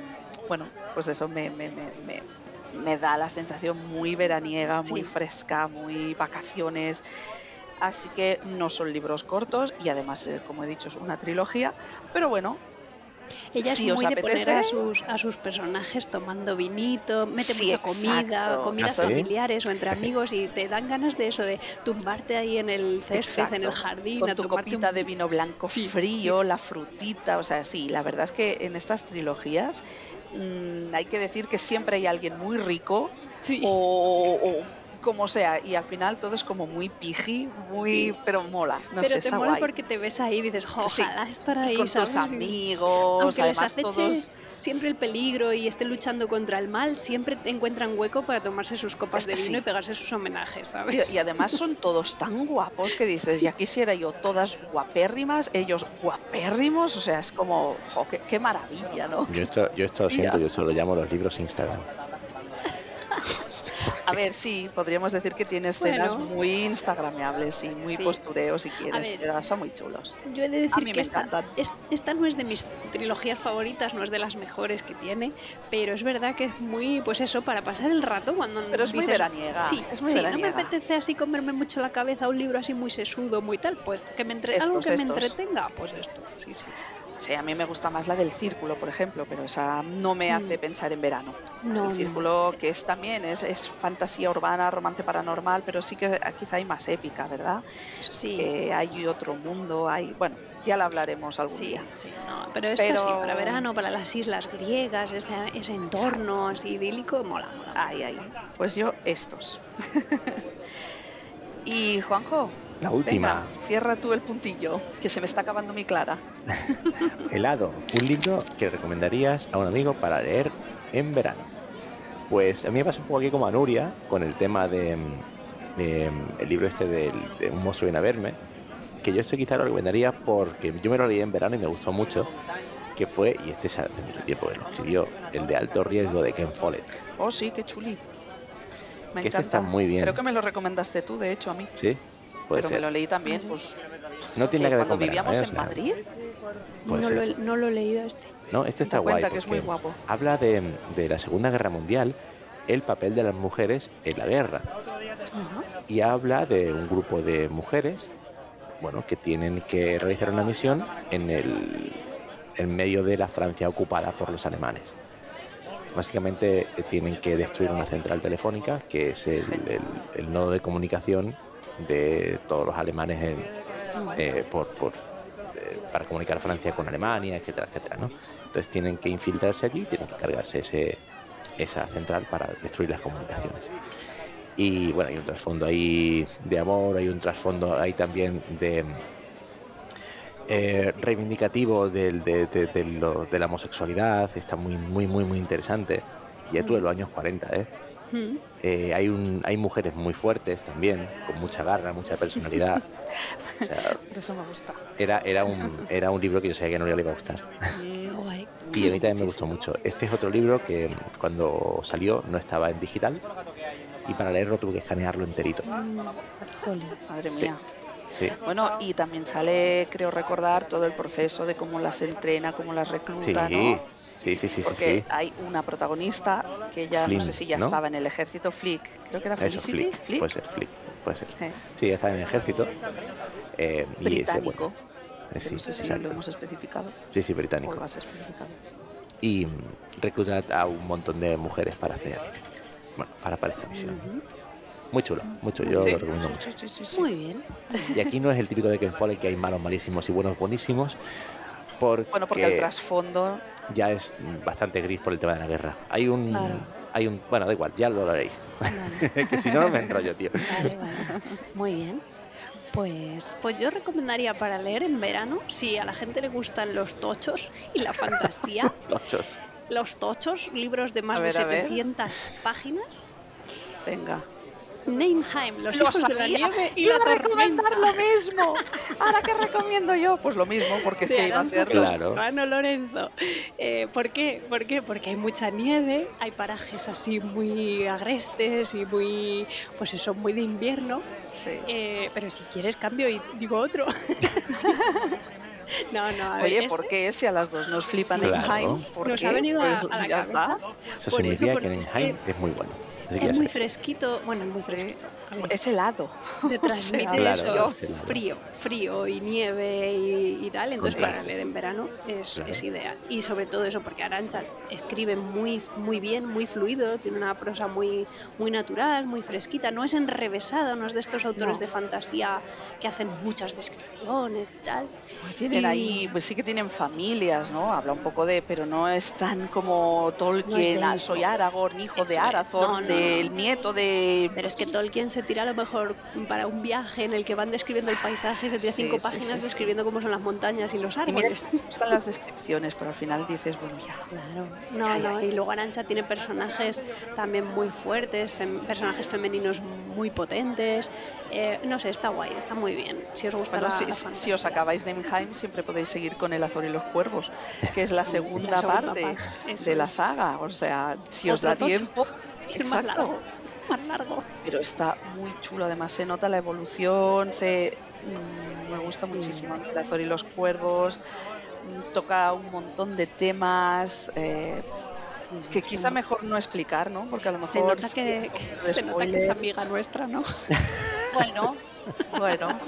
bueno, pues eso me, me, me, me- me da la sensación muy veraniega, muy Sí. fresca, muy vacaciones. Así que no son libros cortos y además, eh, como he dicho, es una trilogía. Pero bueno, Ella si es os muy de poner a sus, a sus personajes tomando vinito, mete Sí, mucha comida, exacto. comidas ¿Ah, sí? familiares o entre amigos y te dan ganas de eso, de tumbarte ahí en el césped, en el jardín, con a tu copita un- de vino blanco Sí, frío, la frutita, o sea, sí, la verdad es que en estas trilogías mm, hay que decir que siempre hay alguien muy rico Sí. o, o como sea, y al final todo es como muy piji, muy, Sí. pero mola, no Pero sé, te está mola guay. porque te ves ahí y dices, "Jo, Sí. ojalá estar Y ahí, con ¿sabes? tus amigos, Aunque les además aceche todos siempre el peligro y estén luchando contra el mal, siempre encuentran hueco para tomarse sus copas de vino sí. y pegarse sus homenajes, ¿sabes? Tío, Y además son todos tan guapos que dices, ya quisiera yo todas guapérrimas, ellos guapérrimos, o sea, es como, jo, qué, qué maravilla, ¿no? Yo esto, yo esto lo siento, yo esto lo llamo los libros Instagram. A ver, sí, podríamos decir que tiene escenas Bueno. muy instagrameables y muy Sí. postureo si quieres, ver. pero son muy chulos. Yo he de decir mí que me esta, es- esta no es de mis trilogías favoritas, no es de las mejores que tiene, pero es verdad que es muy, pues eso, para pasar el rato cuando Pero es muy dices, veraniega, Sí, es muy sí, no me veraniega. apetece así comerme mucho la cabeza un libro así muy sesudo, muy tal, pues que me entre- algo que estos. me entretenga, pues esto, sí, sí. Sí, a mí me gusta más la del círculo, por ejemplo, pero esa no me hace Mm. pensar en verano. No, el no. círculo, que es también es, es fantasía urbana, romance paranormal, pero sí que quizá hay más épica, ¿verdad? Sí. Que hay otro mundo, hay. Bueno, ya la hablaremos algún Sí, día. sí, no, pero esta Pero- sí, para verano, para las islas griegas, ese, ese entorno así idílico, mola, mola. Ay, ay. Pues yo, estos. y Juanjo, La última, venga, cierra tú el puntillo, que se me está acabando mi clara. Helado, un libro que recomendarías a un amigo para leer en verano. Pues a mí me pasa un poco aquí como a Nuria con el tema de, mm, de, mm, el libro este del- de, Un monstruo viene a verme, que yo este quizá lo recomendaría porque yo me lo leí en verano y me gustó mucho, que fue, y este es hace mucho tiempo que lo escribió, el de alto riesgo de Ken Follett. Oh, sí, qué chuli. Me Que este encanta. está muy bien. Creo que me lo recomendaste tú, de hecho, a mí. ¿Sí? Puede pero ser. me lo leí también, pues. No tiene que nada que ver cuando con verano, vivíamos ¿eh? O en sea, Madrid. No lo, he, no lo he leído este. No, este está guay. cuenta que es muy porque guapo. Habla de, de la Segunda Guerra Mundial, el papel de las mujeres en la guerra. Y habla de un grupo de mujeres, bueno, que tienen que realizar una misión en el en medio de la Francia ocupada por los alemanes. Básicamente eh, tienen que destruir una central telefónica, que es el, el- el nodo de comunicación de todos los alemanes en, eh, por, por, eh, para comunicar Francia con Alemania, etcétera, etcétera. ¿no? Entonces tienen que infiltrarse allí, tienen que cargarse ese, esa central para destruir las comunicaciones. Y bueno, hay un trasfondo ahí de amor, hay un trasfondo ahí también de eh, reivindicativo del- de, de- de lo- de la homosexualidad, está muy, muy, muy, muy interesante. Ya tú de los años 40, ¿eh? Mm. Eh, hay, un, hay mujeres muy fuertes también, con mucha garra, mucha personalidad. O sea, Por eso me gusta. era, era, un, era un libro que yo sabía que a Nuria le iba a gustar. Y a mí también me gustó mucho. Este es otro libro que mm, cuando salió no estaba en digital y para leerlo tuve que escanearlo enterito. Jolín. Madre Sí. mía. Sí, Bueno, y también sale, creo recordar, todo el proceso de cómo las entrena, cómo las recluta, sí, ¿no? Sí, sí, sí, sí, Porque sí. hay una protagonista que ya Flynn, no sé si ya ¿no? estaba en el ejército, Flick, creo que era Eso, Felicity, Flick. Puede ser, Flick. Puede ser. Eh, Sí, está en el ejército. eh, y ese, británico. bueno, eh, sí, no sé si exacto. lo hemos especificado Sí, sí, o británico. lo has especificado. y mm, recluta a un montón de mujeres para hacer, bueno, para, para esta misión. Muy chulo, muy chulo, yo Sí, lo recomiendo sí, mucho. sí, sí, sí, sí. Muy bien. Y aquí no es el típico de Ken Follett que hay malos malísimos y buenos buenísimos, porque, Bueno, porque el trasfondo, ya es bastante gris por el tema de la guerra. Hay un, Claro. hay un, bueno, da igual, ya lo habréis. Vale. que si no, me enrollo, tío. Vale, vale. Muy bien. Pues, pues yo recomendaría para leer en verano, si a la gente le gustan los tochos y la fantasía, Tochos. los tochos, libros de más de ver, a ver. 700 páginas. venga. Nameheim, los Lo hijos de la sabía, nieve y iba la a recomendar lo mismo. Ahora qué recomiendo yo, pues lo mismo, porque es que iba a hacerlo. Claro. Serrano Lorenzo. Eh, ¿Por qué? ¿Por qué? Porque hay mucha nieve, hay parajes así muy agrestes y muy, pues eso, muy de invierno. Sí. Eh, pero si quieres cambio y digo otro. no, no, a ver, Oye, este ¿por qué si a las dos nos flipan Sí. en Claro. Jaime? ¿Por Nos qué? ha venido a- pues a la ya cabeza. está. Eso Por significa eso, que es que es muy bueno. Así que Es muy sabéis. fresquito, bueno, es muy fresquito. Es helado. te transmite Claro, eso, claro. frío, frío y nieve y, y tal, entonces para Contraste. leer en verano es, Claro. es ideal. Y sobre todo eso, porque Arancha escribe muy, muy bien, muy fluido, tiene una prosa muy, muy natural, muy fresquita, no es enrevesada, no es de estos autores No. de fantasía que hacen muchas descripciones y tal. Pues tienen Y- ahí, pues sí que tienen familias, ¿no? Habla un poco de, pero no es tan como Tolkien, de hijo. soy Aragorn, hijo de Eso es. Arathorn, No, no, del no. nieto de... Pero es que Tolkien se tira a lo mejor para un viaje en el que van describiendo el paisaje, se tira Sí, cinco sí, páginas sí, describiendo cómo son las montañas y los Y mira, árboles. están las descripciones, pero al final dices, bueno, ya. Claro, no, no, y luego Arancha tiene personajes también muy fuertes, fem- personajes femeninos muy potentes, eh, no sé, está guay, está muy bien, si os gusta Bueno, la, si, la si os acabáis de Heim, siempre podéis seguir con El Azor y los Cuervos, que es la segunda, segunda parte parte, de la saga. O sea, si os Otro da tocho. tiempo. Exacto. Más largo. Pero está muy chulo, además se nota la evolución, se mm, me gusta Sí. muchísimo El Azor y los Cuervos, mm, toca un montón de temas eh, que quizá mejor no explicar, ¿no? Porque a lo mejor Se nota que, se nota que es amiga nuestra, ¿no? Bueno, bueno,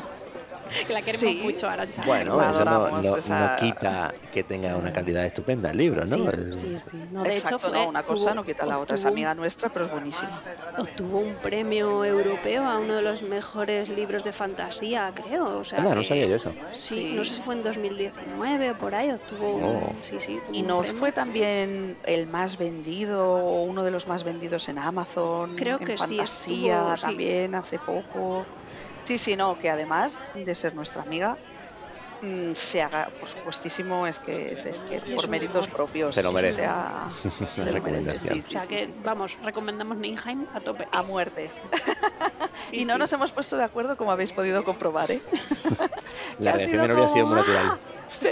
que la queremos Sí. mucho, Arancha. Bueno, La eso no, adoramos, no- esa- no quita que tenga una calidad estupenda el libro, ¿no? Sí, sí, sí. No, de Exacto, hecho, fue, no, una cosa tuvo- no quita la otra. Es obtuvo un- amiga nuestra, pero es buenísima. Obtuvo un premio europeo a uno de los mejores libros de fantasía, creo. O sea, Anda, no que- sabía yo eso. Sí, Sí. no sé si fue en 2019 o por ahí, obtuvo Oh. Sí, sí. Y no premio. fue también el más vendido o uno de los más vendidos en Amazon, Creo en que sí, fantasía sí. también hace poco. Sí, sí, no, que además de ser nuestra amiga, mm, se haga, por supuestísimo, es que es, es que por méritos propios. Se lo merece. O sea, se lo merece, Recomendación. sí, O sea que, sí. vamos, recomendamos Ninheim a tope. A muerte. Sí, y no sí. nos hemos puesto de acuerdo, como habéis podido comprobar, ¿eh? La reacción de Nuria ha sido muy como, natural. ¡Sí!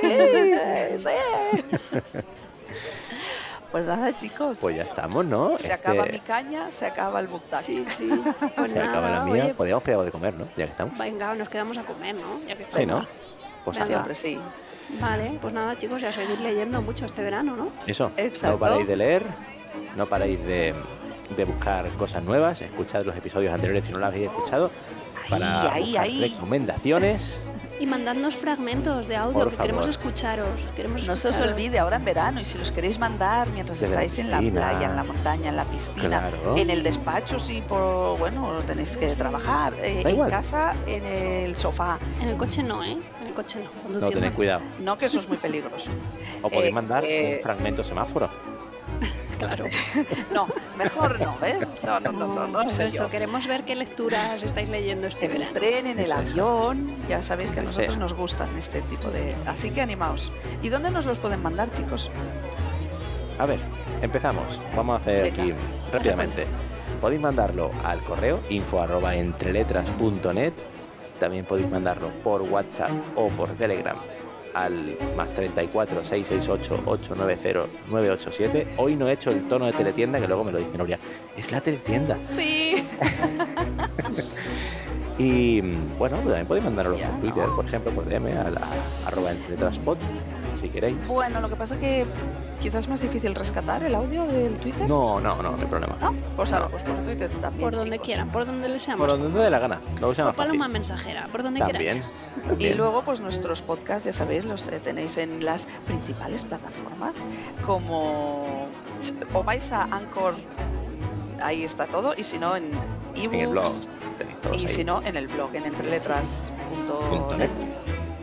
sí. Pues nada, chicos. Pues ya estamos, ¿no? se Este- acaba mi caña, se acaba el book tag. Sí, sí. Pues se acaba la mía. oye, Podríamos pedir algo de comer, ¿no? Ya que estamos. venga, nos quedamos a comer, ¿no? Ya que Sí, ¿no? estamos. Pues. Siempre sí. Vale, pues nada, chicos, ya seguir leyendo mucho este verano, ¿no? Eso, Exacto. no paráis de leer, no paráis de, de buscar cosas nuevas, escuchad los episodios anteriores si no los habéis escuchado, para Ahí, ahí, recomendaciones. Y mandadnos fragmentos de audio, Por que queremos escucharos. Queremos No se os olvide ahora en verano y si los queréis mandar mientras la estáis en la playa, en la montaña, en la piscina, Claro. en el despacho si por bueno tenéis que trabajar, eh, en igual. casa, en el sofá. En el coche no, ¿eh? En el coche no. No, tened cuidado. No que eso es muy peligroso. O podéis Eh, mandar eh, un fragmento semáforo. Claro. No, mejor no, ¿ves? No, no, no, no, no, pues sé eso, yo. queremos ver qué lecturas estáis leyendo este En el tren, en el avión, ya sabéis que a nosotros nos gustan este tipo de... sí, sí, Así sí. que animaos. ¿Y dónde nos los pueden mandar, chicos? A ver, empezamos. Vamos a hacer Venga. aquí rápidamente. Podéis mandarlo al correo info arroba entreletras.net. También podéis mandarlo por WhatsApp o por Telegram al más 34 668 890 987. Hoy no he hecho el tono de teletienda que luego me lo dice Nuria. Es la teletienda. Sí. Y mm, bueno, también podéis mandarlo Ya, por Twitter, por ejemplo, por DM a la arroba entreletraspod, si queréis. Bueno, lo que pasa que quizás es más difícil rescatar el audio del Twitter. No, no, no, no hay problema. ¿No? Pues ahora, pues por Twitter también. Por donde chicos. quieran, por donde les seamos. Por donde dé la gana, luego se llama Por paloma fácil. mensajera, por donde También, queráis. Y también. luego, pues nuestros podcasts, ya sabéis, los eh, tenéis en las principales plataformas, como o vais a Anchor, mm, ahí está todo, y si no en en el blog ebooks, tenéis todos y ahí. si no en el blog, en entreletras.net.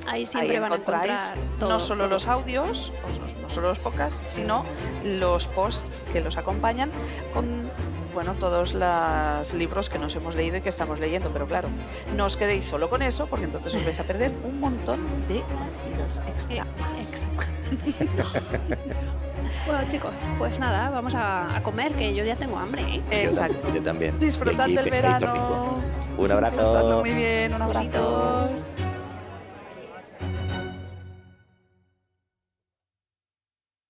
Ahí Ahí siempre van a encontráis encontrar todo. no solo todo. los audios, no, no solo los podcasts, sino los posts que los acompañan con bueno, todos los libros que nos hemos leído y que estamos leyendo, pero claro, no os quedéis solo con eso, porque entonces os vais a perder un montón de contenidos extra. Ex. bueno, chicos, pues nada, vamos a, a comer, que yo ya tengo hambre, ¿eh? Exacto. yo también. Disfrutad del verano. Un abrazo. Pasadlo muy bien, un abrazo. Besitos.